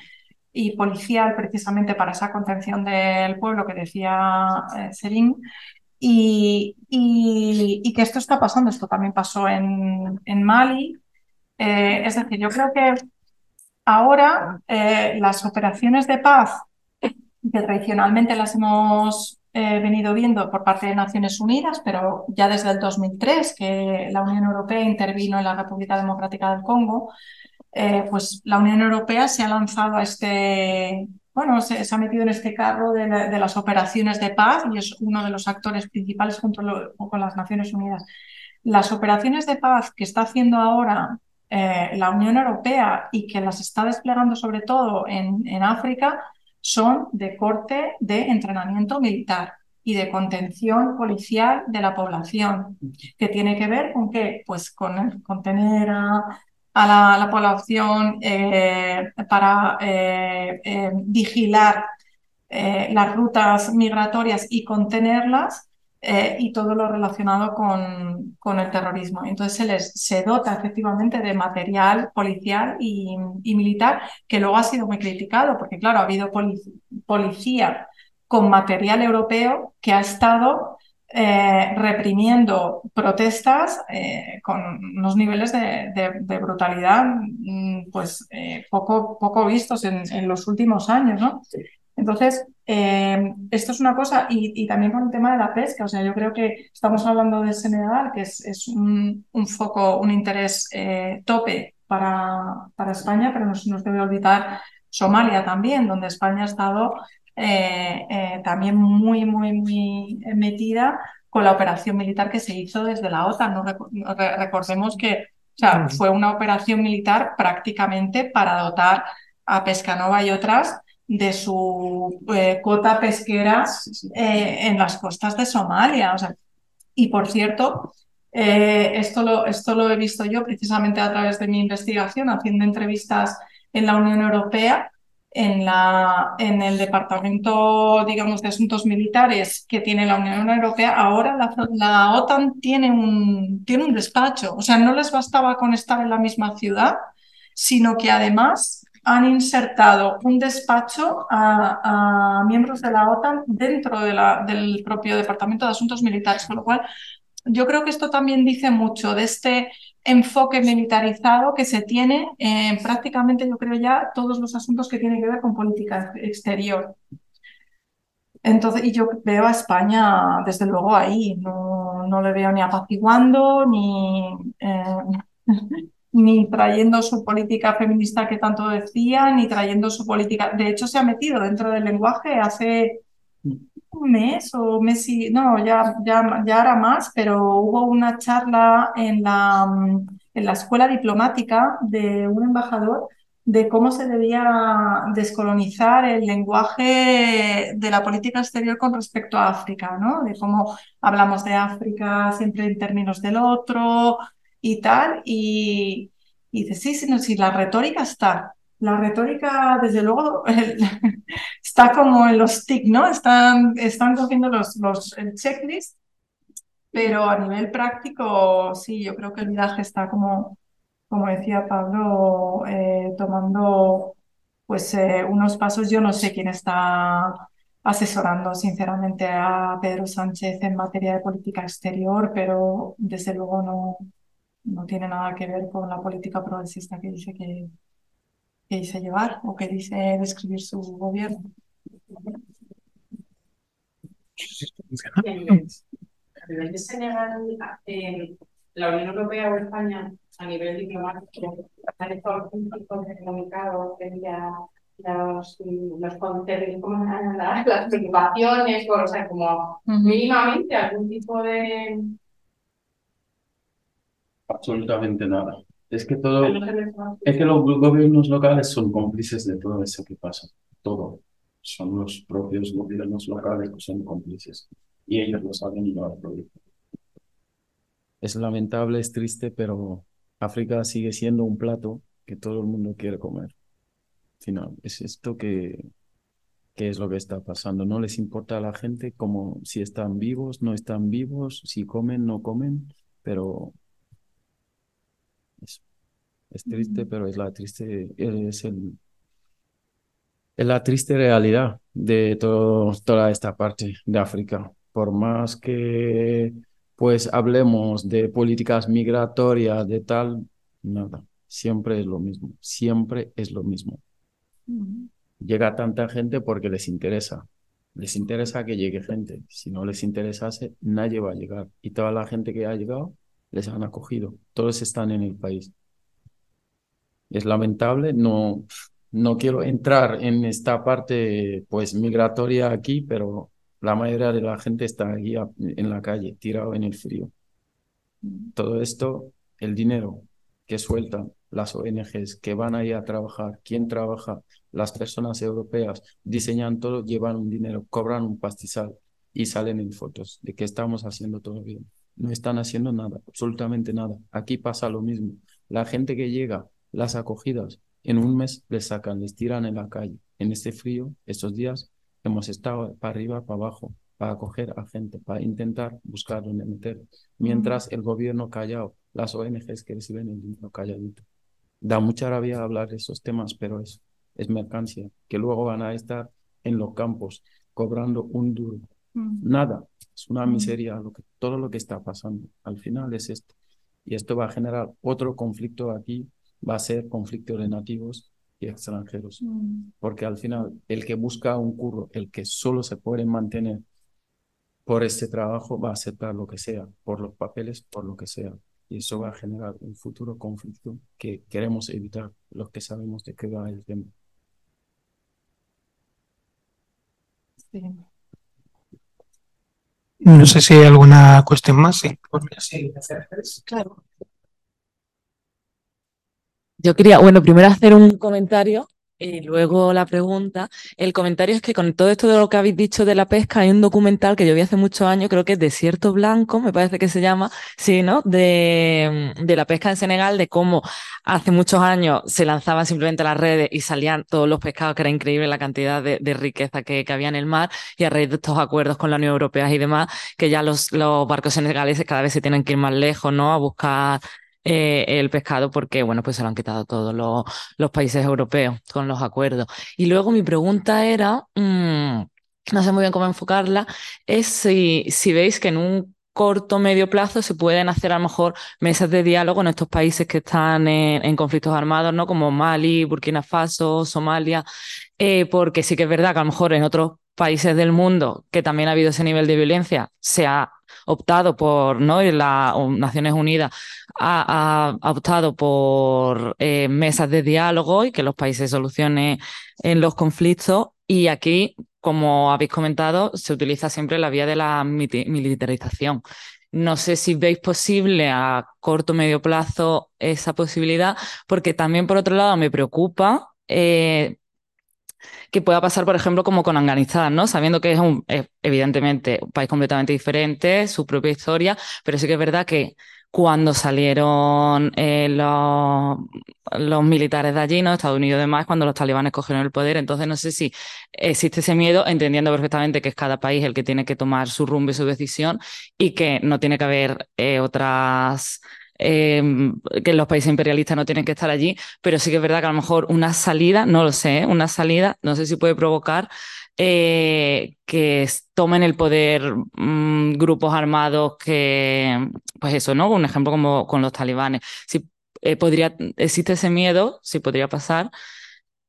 y policial precisamente para esa contención del pueblo que decía eh, Serín. Y, y, que esto está pasando, esto también pasó en, en Mali. Eh, es decir, yo creo que ahora eh, las operaciones de paz, que tradicionalmente las hemos He venido viendo por parte de Naciones Unidas, pero ya desde el 2003 que la Unión Europea intervino en la República Democrática del Congo, eh, pues la Unión Europea se ha lanzado a este, bueno, se, se, ha metido en este carro de, de, las operaciones de paz y es uno de los actores principales junto lo, con las Naciones Unidas. Las operaciones de paz que está haciendo ahora eh, la Unión Europea y que las está desplegando sobre todo en, en África son de corte de entrenamiento militar y de contención policial de la población, que tiene que ver con qué? Pues con, con tener a, la, población eh, para eh, eh, vigilar las rutas migratorias y contenerlas y todo lo relacionado con, con, el terrorismo. Entonces se les se dota efectivamente de material policial y, y militar que luego ha sido muy criticado, porque claro, ha habido policía con material europeo que ha estado eh, reprimiendo protestas eh, con unos niveles de, de, de brutalidad mm, pues eh, poco, poco vistos en, en, los últimos años, ¿no? Entonces, eh, esto es una cosa, y, y, también con el tema de la pesca, o sea, yo creo que estamos hablando del Senegal, que es, es un, un, foco, un interés eh, tope para, para España, pero no se nos debe olvidar Somalia también, donde España ha estado eh, eh, también muy, muy, muy metida con la operación militar que se hizo desde la OTAN. ¿no? Recordemos que o sea, fue una operación militar prácticamente para dotar a Pescanova y otras de su eh, cuota pesquera eh, en las costas de Somalia. O sea, y por cierto, eh, esto, lo, esto lo he visto yo precisamente a través de mi investigación, haciendo entrevistas en la Unión Europea en, la, en el Departamento, digamos, de Asuntos Militares que tiene la Unión Europea, ahora la, la, OTAN tiene un, tiene un despacho. O sea, no les bastaba con estar en la misma ciudad, sino que además han insertado un despacho a, miembros de la OTAN dentro del propio Departamento de Asuntos Militares, con lo cual yo creo que esto también dice mucho de este enfoque militarizado que se tiene en prácticamente, yo creo ya, todos los asuntos que tienen que ver con política exterior. Entonces, y yo veo a España, desde luego, ahí. No, no le veo ni apaciguando, ni, eh, ni trayendo su política feminista que tanto decía, ni trayendo su política. De hecho, se ha metido dentro del lenguaje hace un mes o mes y, no, ya, ya, ya era más, pero hubo una charla en la, en la escuela diplomática de un embajador de cómo se debía descolonizar el lenguaje de la política exterior con respecto a África, ¿no? De cómo hablamos de África siempre en términos del otro y tal. Y, y dice, sí, sí, no, sí, la retórica está, la retórica, desde luego, está como en los TIC, ¿no? Están, están cogiendo los, los, el checklist, pero a nivel práctico, sí, yo creo que el viaje está como, como decía Pablo, eh, tomando pues eh, unos pasos. Yo no sé quién está asesorando sinceramente a Pedro Sánchez en materia de política exterior, pero desde luego no, no tiene nada que ver con la política progresista que dice que, que dice llevar o que dice describir su gobierno. A nivel de Senegal, eh, la Unión Europea o España, a nivel diplomático, han hecho algún tipo de comunicado frente a los, los ¿cómo las, las preocupaciones, o, sea, como mínimamente algún tipo de... Absolutamente nada. Es que todo, es que los gobiernos locales son cómplices de todo eso que pasa, todo. Son los propios gobiernos locales que son cómplices y ellos lo saben y lo aprovechan. Es lamentable, es triste, pero África sigue siendo un plato que todo el mundo quiere comer. Final, es esto que, que es lo que está pasando. No les importa a la gente como si están vivos, no están vivos, si comen, no comen, pero es triste, pero es la triste, es el, es la triste realidad de todo, toda esta parte de África. Por más que pues hablemos de políticas migratorias, de tal, nada, siempre es lo mismo, siempre es lo mismo. Llega tanta gente porque les interesa, les interesa que llegue gente. Si no les interesase, nadie va a llegar. Y toda la gente que ha llegado les han acogido. Todos están en el país. Es lamentable, no, no quiero entrar en esta parte pues migratoria aquí, pero la mayoría de la gente está aquí en la calle, tirado en el frío. Todo esto, el dinero que sueltan las ONGs que van ahí a trabajar, quién trabaja, las personas europeas diseñan todo, llevan un dinero, cobran un pastizal y salen en fotos de que estamos haciendo todo bien. No están haciendo nada, absolutamente nada. Aquí pasa lo mismo. La gente que llega, las acogidas, en un mes les sacan, les tiran en la calle. En este frío, estos días, hemos estado para arriba, para abajo, para acoger a gente, para intentar buscar dónde meter. Mientras el gobierno callado, las ONGs que reciben el dinero calladito. Da mucha rabia hablar de esos temas, pero es, es mercancía, que luego van a estar en los campos cobrando un duro. Nada, es una miseria lo que, todo lo que está pasando. Al final es esto. Y esto va a generar otro conflicto aquí va a ser conflicto de nativos y extranjeros. Mm. Porque al final, el que busca un curro, el que solo se puede mantener por este trabajo, va a aceptar lo que sea, por los papeles, por lo que sea. Y eso va a generar un futuro conflicto que queremos evitar, los que sabemos de qué va el tema. No sé si hay alguna cuestión más. Sí, Claro. Yo quería, bueno, primero hacer un comentario y luego la pregunta. El comentario es que con todo esto de lo que habéis dicho de la pesca, hay un documental que yo vi hace muchos años, creo que es Desierto Blanco, me parece que se llama, sí, ¿no? De, de la pesca en Senegal, de cómo hace muchos años se lanzaban simplemente las redes y salían todos los pescados, que era increíble la cantidad de, de riqueza que, que, había en el mar, y a raíz de estos acuerdos con la Unión Europea y demás, que ya los, los barcos senegaleses cada vez se tienen que ir más lejos, ¿no? A buscar eh, el pescado porque, bueno, pues se lo han quitado todos los, países europeos con los acuerdos. Y luego mi pregunta era, mmm, no sé muy bien cómo enfocarla, es si, si veis que en un corto medio plazo se pueden hacer a lo mejor mesas de diálogo en estos países que están en, en conflictos armados, ¿no? Como Mali, Burkina Faso, Somalia, eh, porque sí que es verdad que a lo mejor en otros países del mundo que también ha habido ese nivel de violencia se ha optado por, ¿no? Y la Naciones Unidas ha, optado por eh, mesas de diálogo y que los países solucionen en los conflictos. Y aquí, como habéis comentado, se utiliza siempre la vía de la militarización. No sé si veis posible a corto o medio plazo esa posibilidad, porque también por otro lado me preocupa eh, que pueda pasar, por ejemplo, como con Afganistán, ¿no? Sabiendo que es un, evidentemente, un país completamente diferente, su propia historia, pero sí que es verdad que cuando salieron eh, los, militares de allí, ¿no? Estados Unidos y demás, cuando los talibanes cogieron el poder. Entonces, no sé si existe ese miedo, entendiendo perfectamente que es cada país el que tiene que tomar su rumbo y su decisión y que no tiene que haber eh, otras Em, que los países imperialistas no tienen que estar allí, pero sí que es verdad que a lo mejor una salida, no lo sé, ¿eh? una salida, no sé si puede provocar eh, que tomen el poder mm, grupos armados que, pues eso, ¿no? Un ejemplo como con los talibanes. Si eh, podría, existe ese miedo, si podría pasar.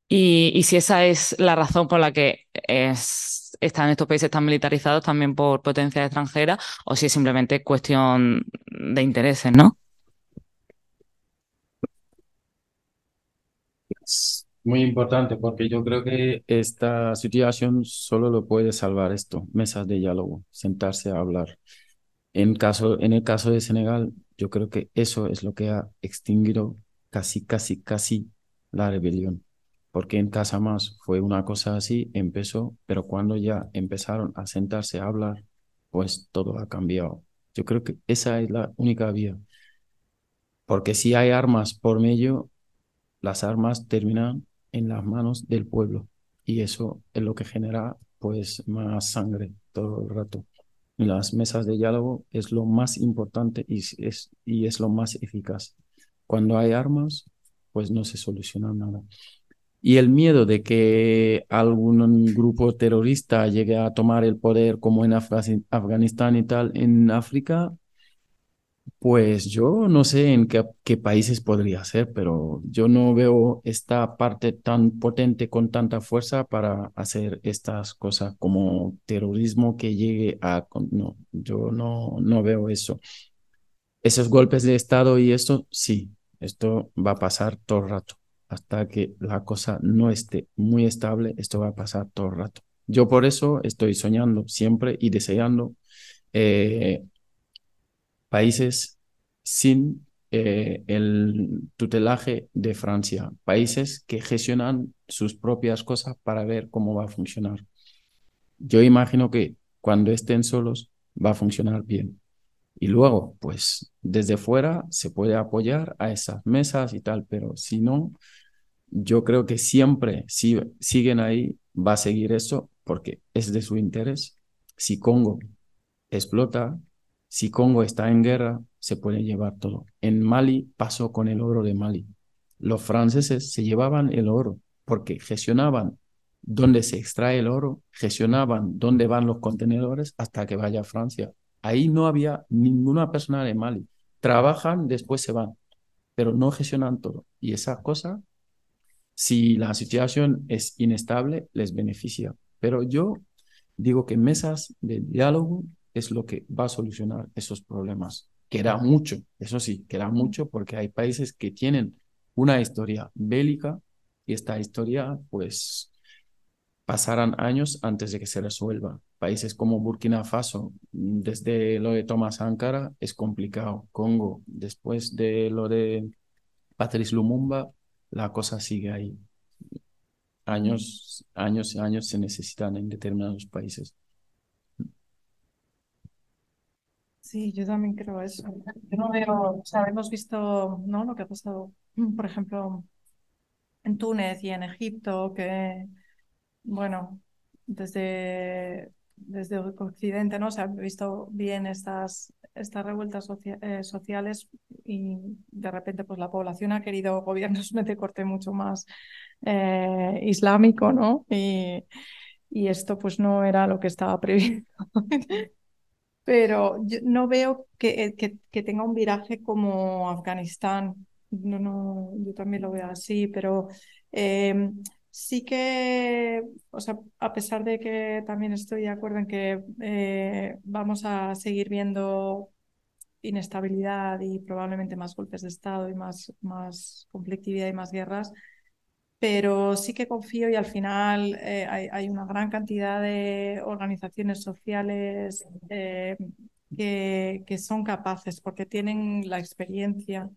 Y, si esa es la razón por la que es, están estos países tan militarizados también por potencias extranjeras, o si es simplemente cuestión de intereses, ¿no? Muy importante porque yo creo que esta situación solo lo puede salvar esto, mesas de diálogo, sentarse a hablar. En, caso, en el caso de Senegal, yo creo que eso es lo que ha extinguido casi, casi, casi la rebelión. Porque en Casa Más fue una cosa así, empezó, pero cuando ya empezaron a sentarse a hablar, pues todo ha cambiado. Yo creo que esa es la única vía. Porque si hay armas por medio, las armas terminan en las manos del pueblo y eso es lo que genera pues más sangre todo el rato. Las mesas de diálogo es lo más importante y es, y es lo más eficaz. Cuando hay armas, pues no se soluciona nada. Y el miedo de que algún grupo terrorista llegue a tomar el poder como en Afganistán y tal en África, pues yo no sé en qué, países podría ser, pero yo no veo esta parte tan potente con tanta fuerza para hacer estas cosas como terrorismo que llegue a... No, yo no, no veo eso. Esos golpes de Estado y esto, sí, esto va a pasar todo el rato. hasta que la cosa no esté muy estable, esto va a pasar todo el rato. Yo por eso estoy soñando siempre y deseando eh, países sin eh, el tutelaje de Francia, países que gestionan sus propias cosas para ver cómo va a funcionar. Yo imagino que cuando estén solos va a funcionar bien. Y luego, pues desde fuera se puede apoyar a esas mesas y tal, pero si no, yo creo que siempre si siguen ahí, va a seguir eso porque es de su interés. Si Congo explota, si Congo está en guerra, se puede llevar todo. En Mali pasó con el oro de Mali. Los franceses se llevaban el oro porque gestionaban dónde se extrae el oro, gestionaban dónde van los contenedores hasta que vaya a Francia. Ahí no había ninguna persona de Mali. Trabajan, después se van, pero no gestionan todo. Y esa cosa, si la situación es inestable, les beneficia. Pero yo digo que mesas de diálogo es lo que va a solucionar esos problemas. Queda mucho, eso sí, queda mucho porque hay países que tienen una historia bélica y esta historia pues pasarán años antes de que se resuelva. Países como Burkina Faso, desde lo de Thomas Sankara, es complicado. Congo, después de lo de Patrice Lumumba, la cosa sigue ahí. Años, años y años se necesitan en determinados países. Sí, yo también creo eso. Yo no veo, o sea, hemos visto ¿no? lo que ha pasado, por ejemplo, en Túnez y en Egipto, que bueno, desde, desde Occidente ¿no? se han visto bien estas, estas revueltas eh, sociales y de repente pues la población ha querido gobiernos de corte mucho más eh, islámico, ¿no? Y, y esto pues no era lo que estaba previsto. Pero yo no veo que, eh, que, que, tenga un viraje como Afganistán. No, no, yo también lo veo así, pero Sí que, o sea, a pesar de que también estoy de acuerdo en que eh, vamos a seguir viendo inestabilidad y probablemente más golpes de Estado y más, más conflictividad y más guerras, pero sí que confío y al final eh, hay, una gran cantidad de organizaciones sociales eh, que, que son capaces porque tienen la experiencia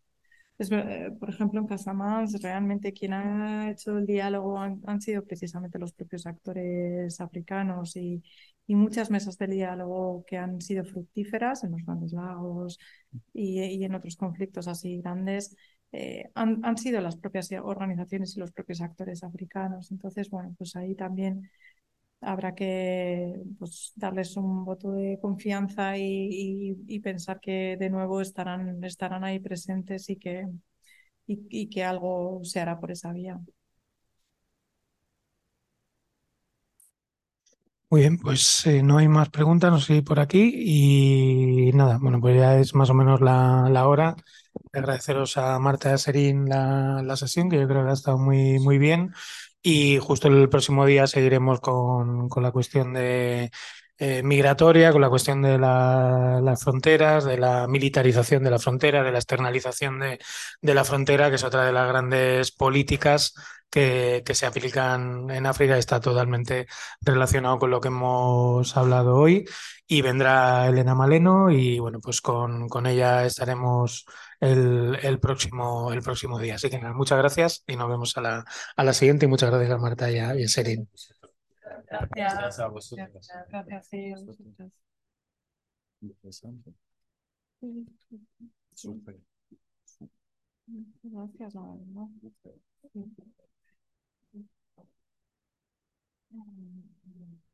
eh, por ejemplo, en Casamance, realmente quien ha hecho el diálogo han, sido precisamente los propios actores africanos y, y, muchas mesas de diálogo que han sido fructíferas en los grandes lagos y, y en otros conflictos así grandes. Eh, han, han, sido las propias organizaciones y los propios actores africanos. Entonces, bueno, pues ahí también habrá que pues, darles un voto de confianza y, pensar que de nuevo estarán, estarán ahí presentes y que, y, que algo se hará por esa vía. Muy bien, pues eh, no hay más preguntas, no sé por aquí y nada, bueno, pues ya es más o menos la, la hora. Agradeceros a Marta Serín la, la, sesión, que yo creo que ha estado muy, muy bien. Y justo el próximo día seguiremos con, con la cuestión de eh, migratoria, con la cuestión de las fronteras, de la militarización de la frontera, de la externalización de, de la frontera, que es otra de las grandes políticas que, que, se aplican en África. Está totalmente relacionado con lo que hemos hablado hoy. Y vendrá Elena Maleno y bueno, pues con, con ella estaremos el, el, próximo, el próximo día. Así que nada, muchas gracias y nos vemos a la, a la siguiente. Y muchas gracias a Marta y a, y a Serín. Gracias. a vosotros. Gracias, gracias. Interesante. Súper. Gracias, verdad. Sí.